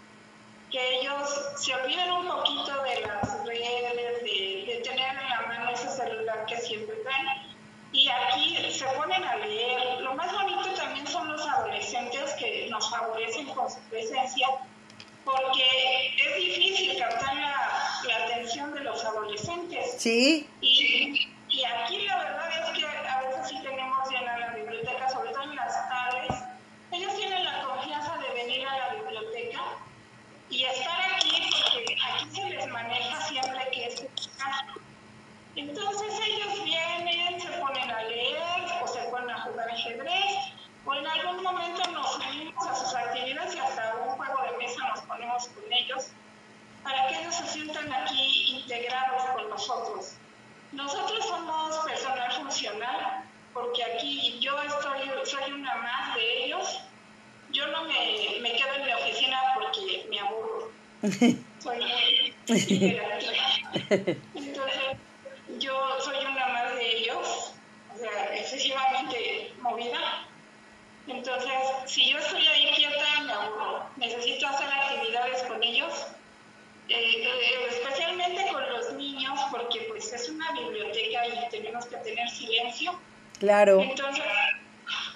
que ellos se olviden un poquito de las redes, de, de tener en la mano ese celular que siempre traen. Y aquí se ponen a leer. Lo más bonito también son los adolescentes que nos favorecen con su presencia, porque es difícil captar la, la atención de los adolescentes. Sí. Y, para que ellos se sientan aquí integrados con nosotros. Nosotros somos personal funcional porque aquí yo estoy, soy una más de ellos. Yo no me, me quedo en mi oficina porque me aburro. Soy muy. Entonces, yo soy una más de ellos, o sea, excesivamente movida. Entonces, si yo estoy ahí quieta, me aburro. Necesito hacer actividades con ellos, eh, eh, especialmente con los niños, porque pues es una biblioteca y tenemos que tener silencio. Claro. Entonces,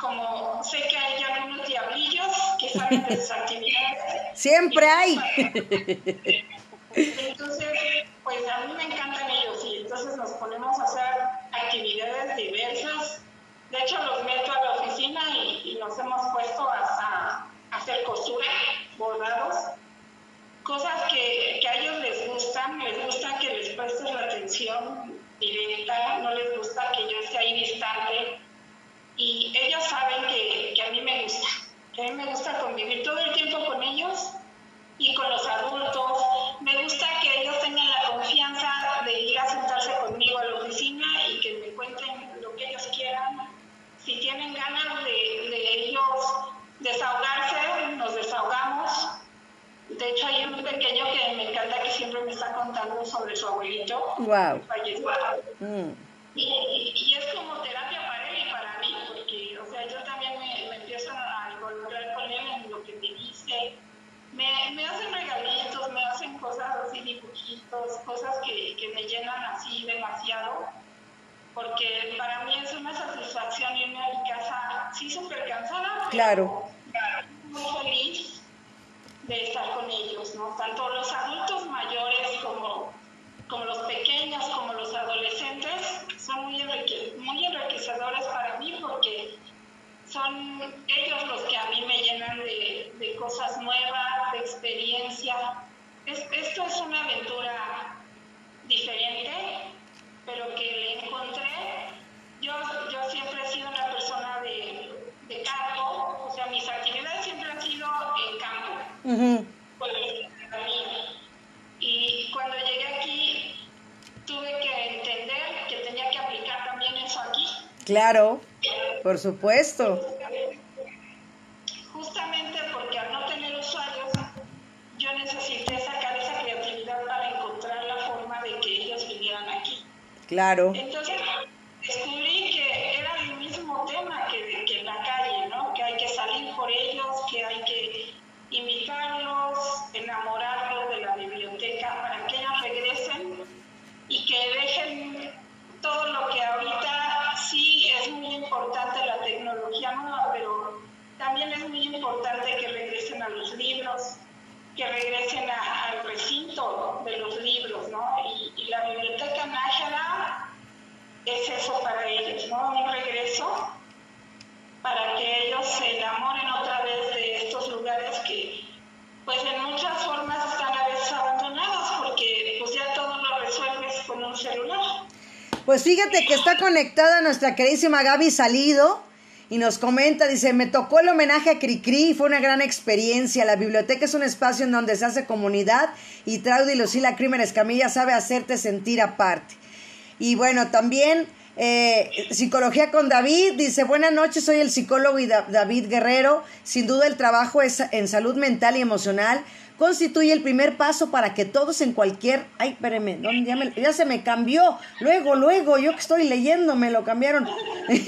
como sé que hay algunos diablillos que saben de sus actividades. Siempre hay. Entonces, pues a mí me encantan ellos y entonces nos ponemos a hacer actividades diversas. De hecho, los meto a la oficina y, y nos hemos puesto hasta a hacer costura, bordados, cosas que, a ellos les gustan, les gusta que les prestes la atención directa, no les gusta que yo esté ahí distante y ellos saben que, que a mí me gusta, que a mí me gusta convivir todo el tiempo con ellos y con los adultos. Me gusta que ellos tengan la confianza de ir a sentarse conmigo a la oficina y que me cuenten lo que ellos quieran. Si tienen ganas de, de ellos desahogarse, nos desahogamos. De hecho, hay un pequeño que me encanta que siempre me está contando sobre su abuelito. Wow. Falleció. Mm. Y, y- y es como terapia para él y para mí, porque, o sea, yo también me, me empiezo a involucrar con él en lo que me dice, me, me hacen regalitos, me hacen cosas así, dibujitos, cosas que, que me llenan así demasiado, porque para mí es una satisfacción irme a mi casa, sí súper cansada, claro. muy feliz de estar con ellos, ¿no? Tanto los adultos mayores como, como los pequeños, como los adolescentes, son muy, muy enriquecedores para mí porque son ellos los que a mí me llenan de, de cosas nuevas, de experiencia. esto es una aventura diferente, pero que le encontré. Yo, yo siempre he sido una persona de, de campo, o sea, mis actividades campo. Y cuando llegué aquí, tuve que entender que tenía que aplicar también eso aquí. Claro. Por supuesto. Justamente porque al no tener usuarios, yo necesité sacar esa creatividad para encontrar la forma de que ellos vinieran aquí. Claro. Entonces, que regresen al recinto de los libros, ¿no? Y, la biblioteca Nájera es eso para ellos, ¿no? Un regreso para que ellos se enamoren otra vez de estos lugares que, pues en muchas formas están a veces abandonados porque pues ya todo lo resuelves con un celular. Pues fíjate que está conectada nuestra queridísima Gaby Salido y nos comenta, dice, me tocó el homenaje a Cricri, fue una gran experiencia. La biblioteca es un espacio en donde se hace comunidad y Traudy Lucila Crímenes Camilla sabe hacerte sentir aparte. Y bueno, también eh, psicología con David dice, buenas noches, soy el psicólogo y David Guerrero. Sin duda el trabajo es en salud mental y emocional constituye el primer paso para que todos en cualquier... Ay, espérenme, ya, ya se me cambió. Luego, luego, yo que estoy leyendo, me lo cambiaron.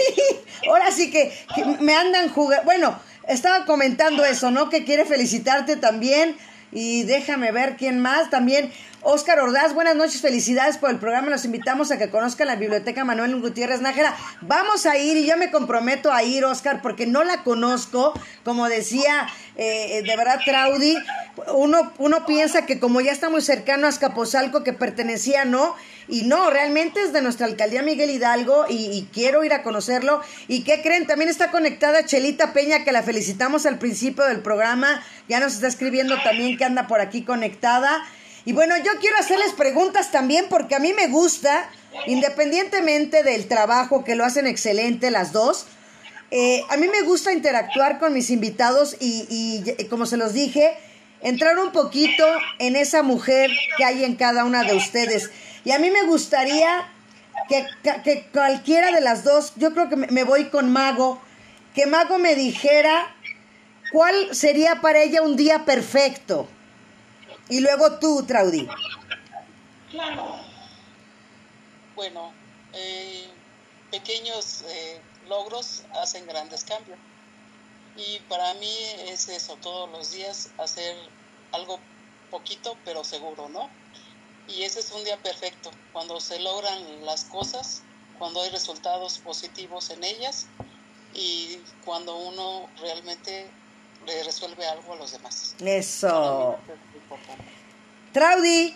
Ahora sí que, me andan jugando... Bueno, estaba comentando eso, ¿no? Que quiere felicitarte también. Y déjame ver quién más. También Oscar Ordaz, buenas noches, felicidades por el programa. Los invitamos a que conozcan la biblioteca Manuel Gutiérrez Nájera. Vamos a ir y yo me comprometo a ir, Oscar, porque no la conozco. Como decía, eh, de verdad, Traudy, uno, uno piensa que como ya está muy cercano a Escaposalco, que pertenecía, no. Y no, realmente es de nuestra alcaldía Miguel Hidalgo y, quiero ir a conocerlo. ¿Y qué creen? También está conectada Chelita Peña, que la felicitamos al principio del programa. Ya nos está escribiendo también que anda por aquí conectada. Y bueno, yo quiero hacerles preguntas también porque a mí me gusta, independientemente del trabajo que lo hacen excelente las dos, eh, a mí me gusta interactuar con mis invitados y, y, como se los dije, entrar un poquito en esa mujer que hay en cada una de ustedes. Y a mí me gustaría que, que cualquiera de las dos, yo creo que me voy con Mago, que Mago me dijera cuál sería para ella un día perfecto. Y luego tú, Traudy. Claro. Bueno, eh, pequeños eh, logros hacen grandes cambios. Y para mí es eso, todos los días hacer algo poquito pero seguro, ¿no? Y ese es un día perfecto, cuando se logran las cosas, cuando hay resultados positivos en ellas y cuando uno realmente le resuelve algo a los demás. Eso. Traudy.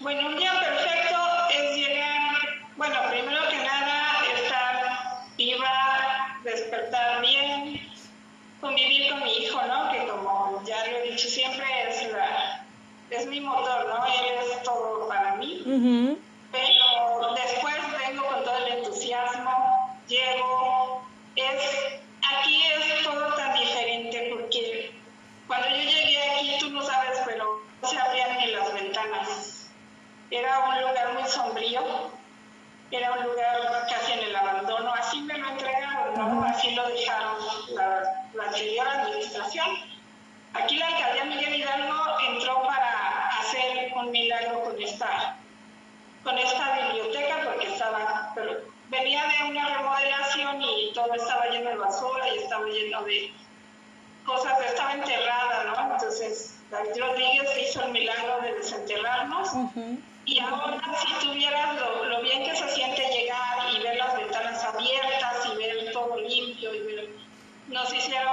Bueno, un día perfecto es llegar, bueno, primero que nada, estar viva, despertar bien, convivir con mi hijo, ¿no? Que como ya lo he dicho siempre, es, la, es mi motor, ¿no? Él es todo para mí. Pero después vengo con todo el entusiasmo, llego, es aquí es todo tan diferente porque cuando yo llegué aquí, tú no sabes, pero no se abrían ni las ventanas. Era un lugar muy sombrío, era un lugar casi en el abandono, así me lo entregaron, ¿no? Así lo dejaron la, la anterior administración. Aquí la alcaldía Miguel Hidalgo entró para hacer un milagro con esta, con esta biblioteca porque estaba, pero venía de una remodelación y todo estaba lleno de basura y estaba lleno de cosas, estaba enterrada, ¿no? Entonces, David Rodríguez hizo el milagro de desenterrarnos. Y ahora, si tuvieras lo, lo, bien que se siente llegar y ver las ventanas abiertas y ver todo limpio y ver, nos hicieron,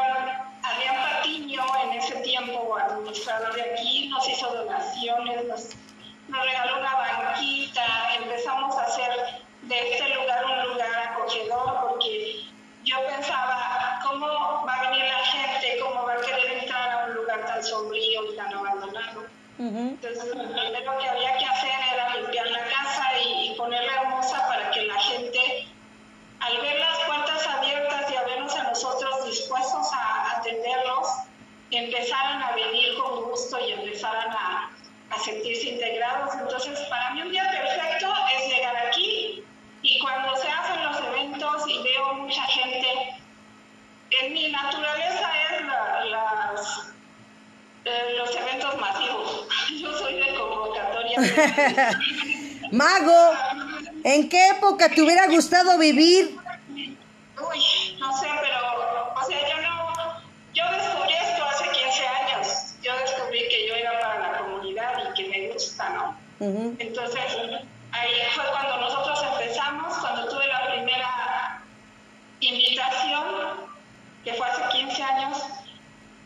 Adrián Patiño en ese tiempo, administrador de aquí, nos hizo donaciones, nos, nos regaló una banquita, empezamos a hacer de este lugar un lugar acogedor porque yo pensaba, ¿cómo va a venir la gente? ¿Cómo va a querer entrar a un lugar tan sombrío y tan abandonado? Entonces, lo primero que había que hacer era limpiar la casa y, ponerla hermosa para que la gente, al ver las puertas abiertas y a vernos a nosotros dispuestos a atenderlos, empezaran a venir con gusto y empezaran a, a sentirse integrados. Entonces, para mí un día perfecto es llegar aquí y cuando se hacen los eventos y veo mucha gente, en mi naturaleza es las eh, los eventos masivos. Yo soy de convocatoria. Mago, ¿en qué época te hubiera gustado vivir? Uy, no sé, pero, o sea, yo no, yo descubrí esto hace 15 años. Yo descubrí que yo era para la comunidad y que me gusta, ¿no? Entonces, ahí fue cuando nosotros empezamos, cuando tuve la primera invitación, que fue hace 15 años,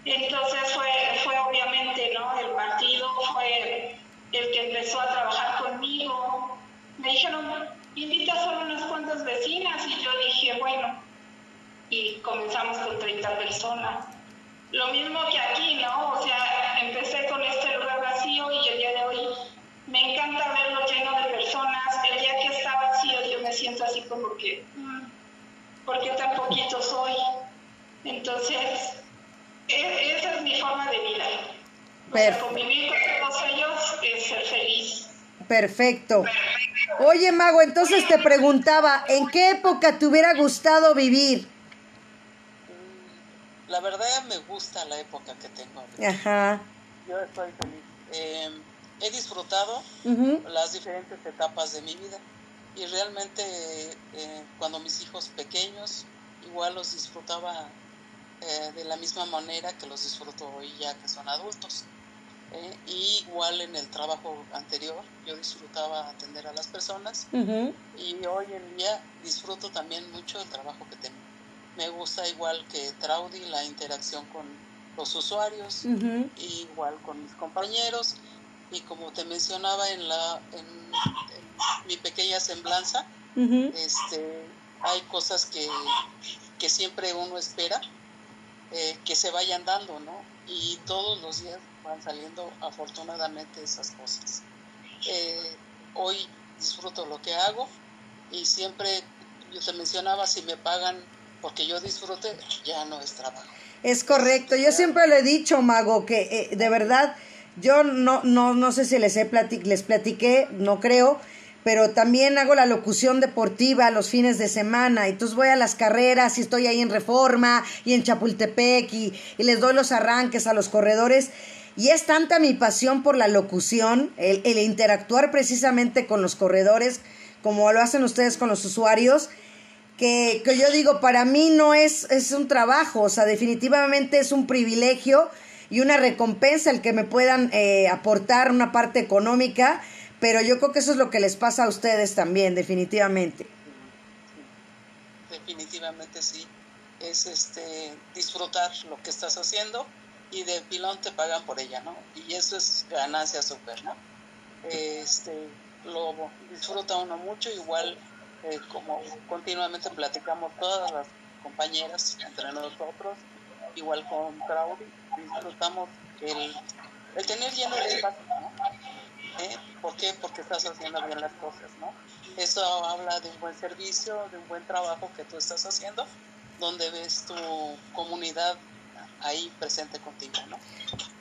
entonces fue, fue obviamente, ¿no? El partido fue el que empezó a trabajar conmigo. Me dijeron, invita solo unas cuantas vecinas y yo dije, bueno, y comenzamos con 30 personas. Lo mismo que aquí, ¿no? O sea, empecé con este lugar vacío y el día de hoy me encanta verlo lleno de personas. El día que está vacío yo me siento así como que, mm, ¿por qué tan poquito soy? Entonces, e, esa es mi forma de vida. O convivir con todos ellos es ser feliz. Perfecto. Oye, Mago, entonces te preguntaba, ¿en qué época te hubiera gustado vivir? La verdad me gusta la época que tengo. Ajá. Yo estoy feliz. Eh, he disfrutado las diferentes etapas de mi vida y realmente eh, cuando mis hijos pequeños igual los disfrutaba eh, de la misma manera que los disfruto hoy ya que son adultos. Eh, y igual en el trabajo anterior yo disfrutaba atender a las personas y hoy en día disfruto también mucho el trabajo que tengo. Me gusta igual que Traudy la interacción con los usuarios, igual con mis compañeros y como te mencionaba en la en, mi pequeña semblanza, este hay cosas que, que siempre uno espera eh, que se vayan dando, ¿no? Y todos los días van saliendo afortunadamente esas cosas. Eh, hoy disfruto lo que hago y siempre, yo te mencionaba, si me pagan porque yo disfrute, ya no es trabajo. Es correcto, yo siempre le he dicho, Mago, que eh, de verdad, yo no, no, no sé si les, he les platiqué, no creo, pero también hago la locución deportiva los fines de semana. Entonces voy a las carreras y estoy ahí en Reforma y en Chapultepec y, les doy los arranques a los corredores. Y es tanta mi pasión por la locución, el, interactuar precisamente con los corredores, como lo hacen ustedes con los usuarios, que, que yo digo, para mí no es, es un trabajo, o sea, definitivamente es un privilegio y una recompensa el que me puedan eh, aportar una parte económica pero yo creo que eso es lo que les pasa a ustedes también, definitivamente. Definitivamente sí. Es este disfrutar lo que estás haciendo y de pilón te pagan por ella, ¿no? Y eso es ganancia súper, ¿no? Este, lo disfruta uno mucho, igual eh, como continuamente platicamos todas las compañeras entre nosotros, igual con Crowdy, disfrutamos el, el tener lleno de espacio, ¿no? ¿Eh? ¿Por qué? Porque estás haciendo bien las cosas, ¿no? Eso habla de un buen servicio, de un buen trabajo que tú estás haciendo, donde ves tu comunidad ahí presente contigo, ¿no?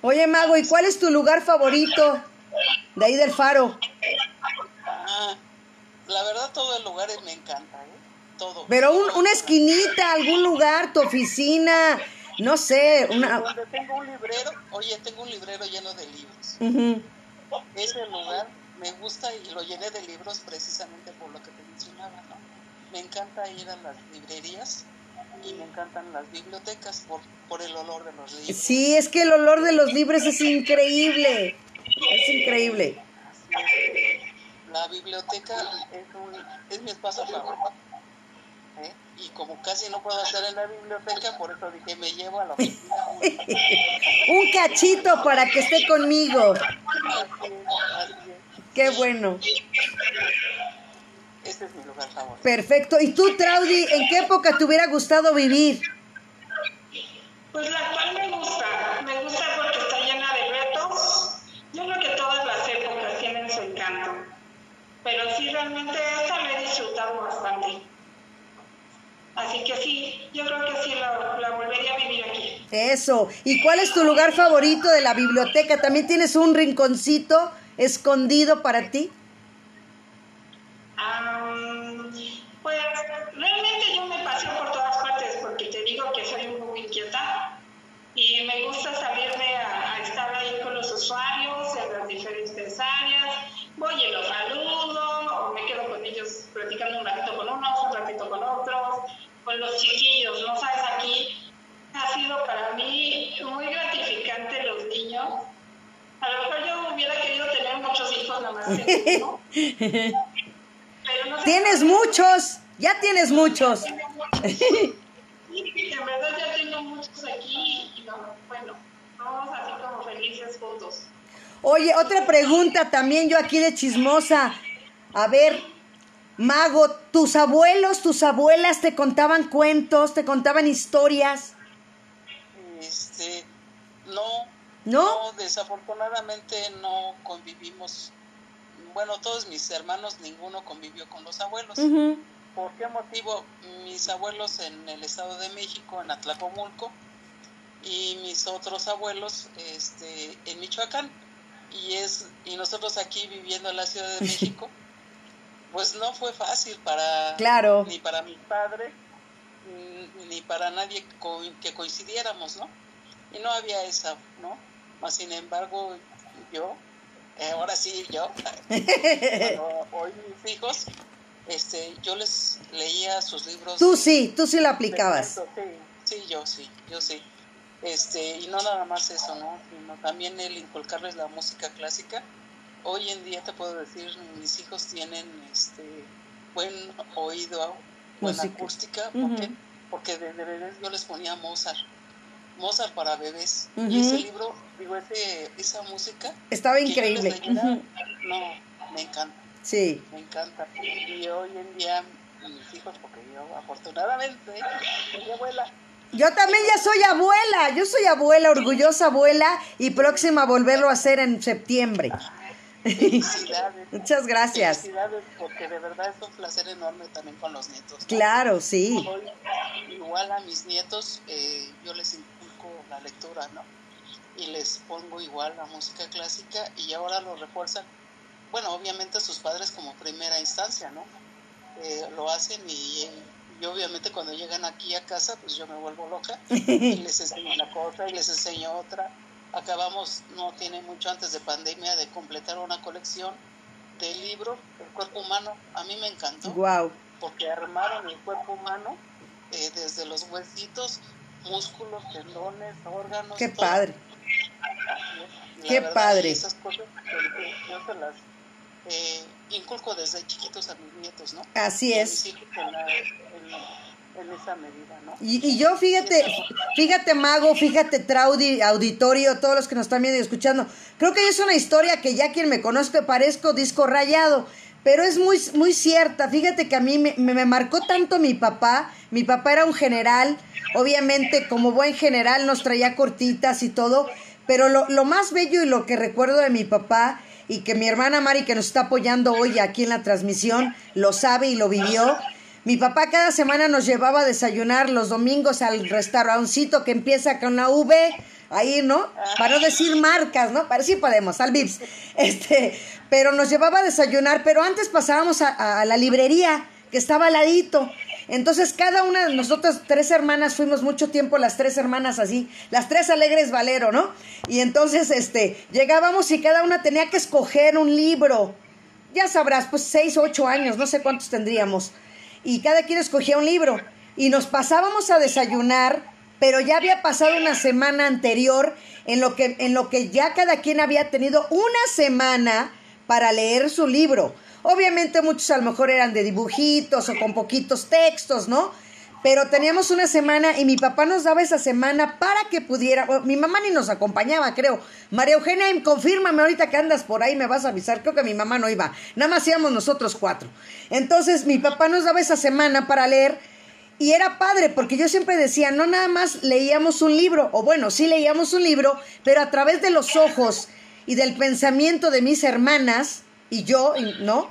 Oye, Mago, ¿y cuál es tu lugar favorito de ahí del faro? Ah, la verdad todo el lugar me encanta, ¿eh? Todo. Pero una esquinita, algún lugar, tu oficina, no sé, una... Donde tengo un librero, oye, tengo un librero lleno de libros ese lugar me gusta y lo llené de libros precisamente por lo que te mencionaba, ¿no? Me encanta ir a las librerías y me encantan las bibliotecas por, por el olor de los libros. Sí, es que el olor de los libros es increíble. Es increíble. La biblioteca es, un, es mi espacio favorito. ¿eh? Y como casi no puedo estar en la biblioteca, por eso dije, me llevo a la oficina. Un cachito para que esté conmigo. Así es, así es. Qué bueno. Ese es mi lugar favorito. Perfecto. ¿Y tú, Traudy, en qué época te hubiera gustado vivir? Pues la actual me gusta, me gusta porque está llena de retos. Yo creo que todas las épocas tienen su encanto, pero sí realmente esta la he disfrutado bastante. Así que sí, yo creo que sí la, la volvería a vivir aquí. Eso. ¿Y cuál es tu lugar favorito de la biblioteca? ¿También tienes un rinconcito escondido para ti? Con los chiquillos, ¿no sabes? Aquí ha sido para mí muy gratificante los niños. A lo mejor yo hubiera querido tener muchos hijos nada más que uno. Pero no sé Tienes muchos. Ya tienes muchos. Sí, en verdad ya tengo muchos aquí y no, bueno, vamos así como felices juntos. Oye, otra pregunta también yo aquí de chismosa. A ver, Mago, ¿tus abuelos, tus abuelas te contaban cuentos, te contaban historias? Este, no, ¿No? desafortunadamente no convivimos. Bueno, todos mis hermanos, ninguno convivió con los abuelos. ¿Por qué motivo? Mis abuelos en el Estado de México, en Atlacomulco, y mis otros abuelos este, en Michoacán. Y, es, y nosotros aquí viviendo en la Ciudad de México, pues no fue fácil para Claro. ni para mi padre mm, ni para nadie que coincidiéramos, ¿no? Y no había esa, ¿no? Sin embargo, yo, eh, ahora sí yo, hoy mis hijos, este, yo les leía sus libros. Tú sí, tú sí lo aplicabas. Sí, sí, yo sí, yo sí. Este, y no nada más eso, ¿no? Sino también el inculcarles la música clásica. Hoy en día te puedo decir, mis hijos tienen este buen oído, buena Música. acústica, Ujú. ¿por qué? porque desde bebés yo les ponía Mozart. Mozart para bebés. Y ese libro, digo, ese, esa música. Estaba increíble. No, me encanta Sí. me encanta. Y hoy en día mis hijos, porque yo afortunadamente soy abuela, Yo también ya soy abuela, yo soy abuela, orgullosa abuela y próxima a volverlo a hacer en septiembre. felicidades. Muchas gracias. Felicidades, porque de verdad es un placer enorme también con los nietos. ¿no? Claro, sí. Hoy, igual a mis nietos, eh, yo les inculco la lectura, ¿no? Y les pongo igual la música clásica y ahora lo refuerzan. Bueno, obviamente sus padres como primera instancia, ¿no? Eh, lo hacen y, y obviamente cuando llegan aquí a casa, pues yo me vuelvo loca y les enseño una cosa y les enseño otra. Acabamos, no tiene mucho antes de pandemia, de completar una colección de libros, El cuerpo humano. A mí me encantó Wow. porque armaron el cuerpo humano eh, desde los huesitos, músculos, tendones, órganos. Qué todo. padre. Qué verdad, padre. Esas cosas que yo se las eh, inculco desde chiquitos a mis nietos, ¿no? Así a es. mis hijos en, la- en- en esa medida, ¿no? Y, y yo, fíjate, fíjate, Mago, fíjate, Traudi, auditorio, todos los que nos están viendo y escuchando. Creo que es una historia que ya quien me conozca parezco disco rayado, pero es muy, muy cierta. Fíjate que a mí me, me- me marcó tanto mi papá. Mi papá era un general, obviamente, como buen general, nos traía cortitas y todo. Pero lo, lo más bello y lo que recuerdo de mi papá, y que mi hermana Mari, que nos está apoyando hoy aquí en la transmisión, lo sabe y lo vivió. Mi papá cada semana nos llevaba a desayunar los domingos al restaurancito que empieza con la V, ahí, ¿no? Para no decir marcas, ¿no? Para sí podemos, al Vips. Este, pero nos llevaba a desayunar, pero antes pasábamos a, la librería que estaba al ladito. Entonces cada una de nosotras, tres hermanas, fuimos mucho tiempo las tres hermanas así, las tres alegres Valero, ¿no? Y entonces, este, llegábamos y cada una tenía que escoger un libro. Ya sabrás, pues seis, ocho años, no sé cuántos tendríamos. Y cada quien escogía un libro. y nos pasábamos a desayunar, pero ya había pasado una semana anterior en lo que, en lo que ya cada quien había tenido una semana para leer su libro. Obviamente muchos a lo mejor eran de dibujitos o con poquitos textos, ¿no? Pero teníamos una semana y mi papá nos daba esa semana para que pudiera. mi mamá ni nos acompañaba, creo. María Eugenia, confírmame ahorita que andas por ahí, me vas a avisar. Creo que mi mamá no iba. Nada más íbamos nosotros cuatro. Entonces mi papá nos daba esa semana para leer. Y era padre, porque yo siempre decía, no nada más leíamos un libro, o bueno, sí leíamos un libro, pero a través de los ojos y del pensamiento de mis hermanas y yo, ¿no?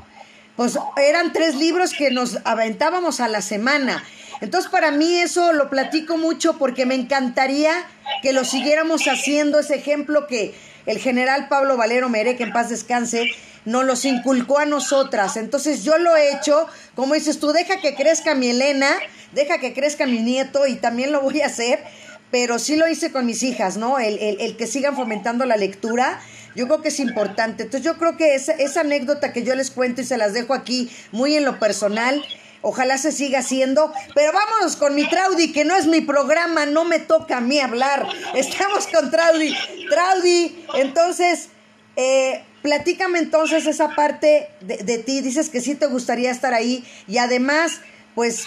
Pues eran tres libros que nos aventábamos a la semana. Entonces para mí eso lo platico mucho porque me encantaría que lo siguiéramos haciendo, ese ejemplo que el general Pablo Valero Mere, que en paz descanse, nos los inculcó a nosotras. Entonces yo lo he hecho, como dices tú, deja que crezca mi Elena, deja que crezca mi nieto y también lo voy a hacer, pero sí lo hice con mis hijas, ¿no? El, el, que sigan fomentando la lectura. Yo creo que es importante. Entonces yo creo que esa, esa anécdota que yo les cuento y se las dejo aquí muy en lo personal, Ojalá se siga haciendo. Pero vámonos con mi Traudy, que no es mi programa, no me toca a mí hablar. Estamos con Traudy. Traudy, entonces, eh, platícame entonces esa parte de, ti. Dices que sí te gustaría estar ahí. Y además, pues,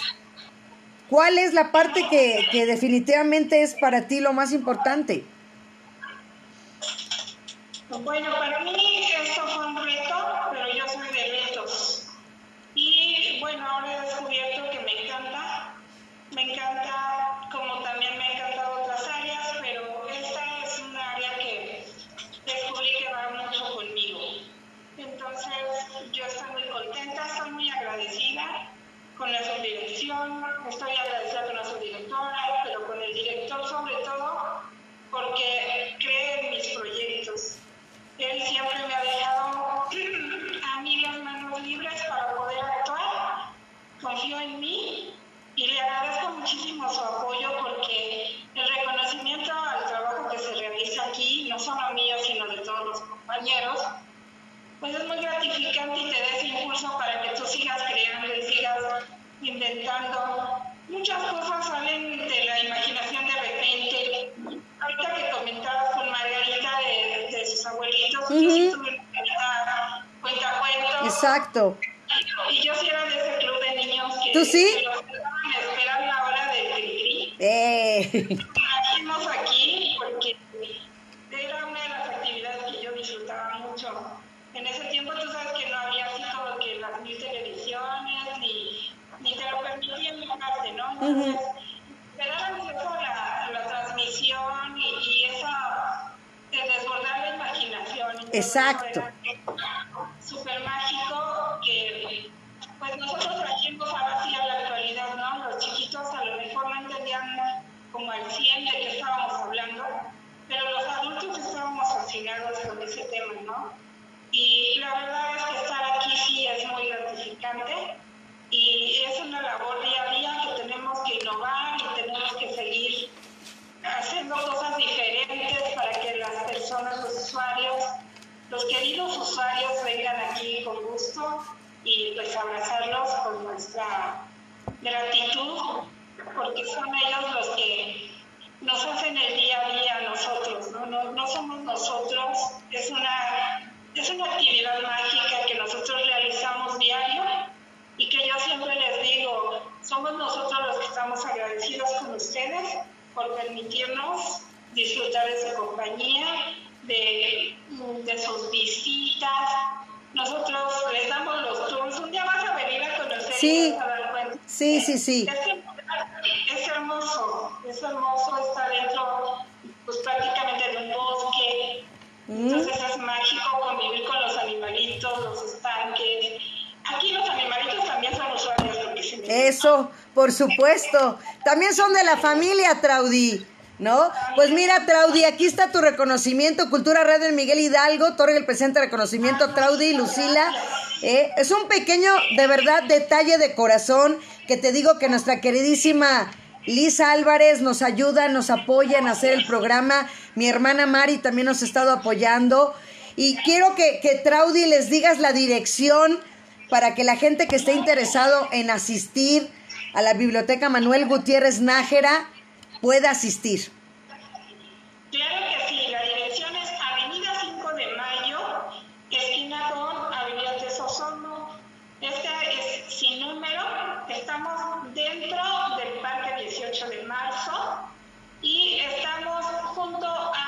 ¿cuál es la parte que, que definitivamente es para ti lo más importante? Bueno, para mí esto fue un reto, pero yo soy de retos. Exacto. Y, yo sí era de ese club de niños que, ¿Tú sí? los esperan la hora del cri Eh. Nacimos aquí porque era una de las actividades que yo disfrutaba mucho. En ese tiempo tú sabes que no había así como que las mil televisiones, ni, ni te lo permitían mi parte, ¿no? Entonces, era eso la, la transmisión y, y esa de desbordar la imaginación. Exacto. eso era Súper mágico que pues nosotros trajimos ahora sí a la actualidad, ¿no? Los chiquitos a lo mejor no entendían como al 100 de qué estábamos hablando, pero los adultos estábamos fascinados con ese tema, ¿no? Y la verdad es que estar aquí sí es muy gratificante y es una labor día a día que tenemos que innovar y tenemos que seguir haciendo cosas diferentes para que las personas, los usuarios, los queridos usuarios vengan aquí con gusto y pues abrazarlos con nuestra gratitud, porque son ellos los que nos hacen el día a día a nosotros, ¿no? No, no somos nosotros, es una, es una actividad mágica que nosotros realizamos diario y que yo siempre les digo, somos nosotros los que estamos agradecidos con ustedes por permitirnos disfrutar de su compañía, de, de sus visitas. Nosotros les damos los tours. Un día vas a venir a conocer Sí. y vas a dar cuenta. Sí, sí, sí. Es, es hermoso, es hermoso estar dentro, pues prácticamente en un bosque. Entonces es mágico convivir con los animalitos, los estanques. Aquí los animalitos también son usuarios porque se me Eso, por supuesto. También son de la familia, Traudy. ¿No? Pues mira, Traudy, aquí está tu reconocimiento, Cultura Red en Miguel Hidalgo, otorga el presente reconocimiento a Traudy y Lucila. Eh, es un pequeño, de verdad, detalle de corazón que te digo que nuestra queridísima Lisa Álvarez nos ayuda, nos apoya en hacer el programa. Mi hermana Mari también nos ha estado apoyando. Y quiero que, que Traudy les digas la dirección para que la gente que esté interesado en asistir a la Biblioteca Manuel Gutiérrez Nájera pueda asistir. Claro que sí, la dirección es Avenida 5 de Mayo, esquina con Avenida de Sosomo. Este es sin número, estamos dentro del Parque 18 de Marzo y estamos junto a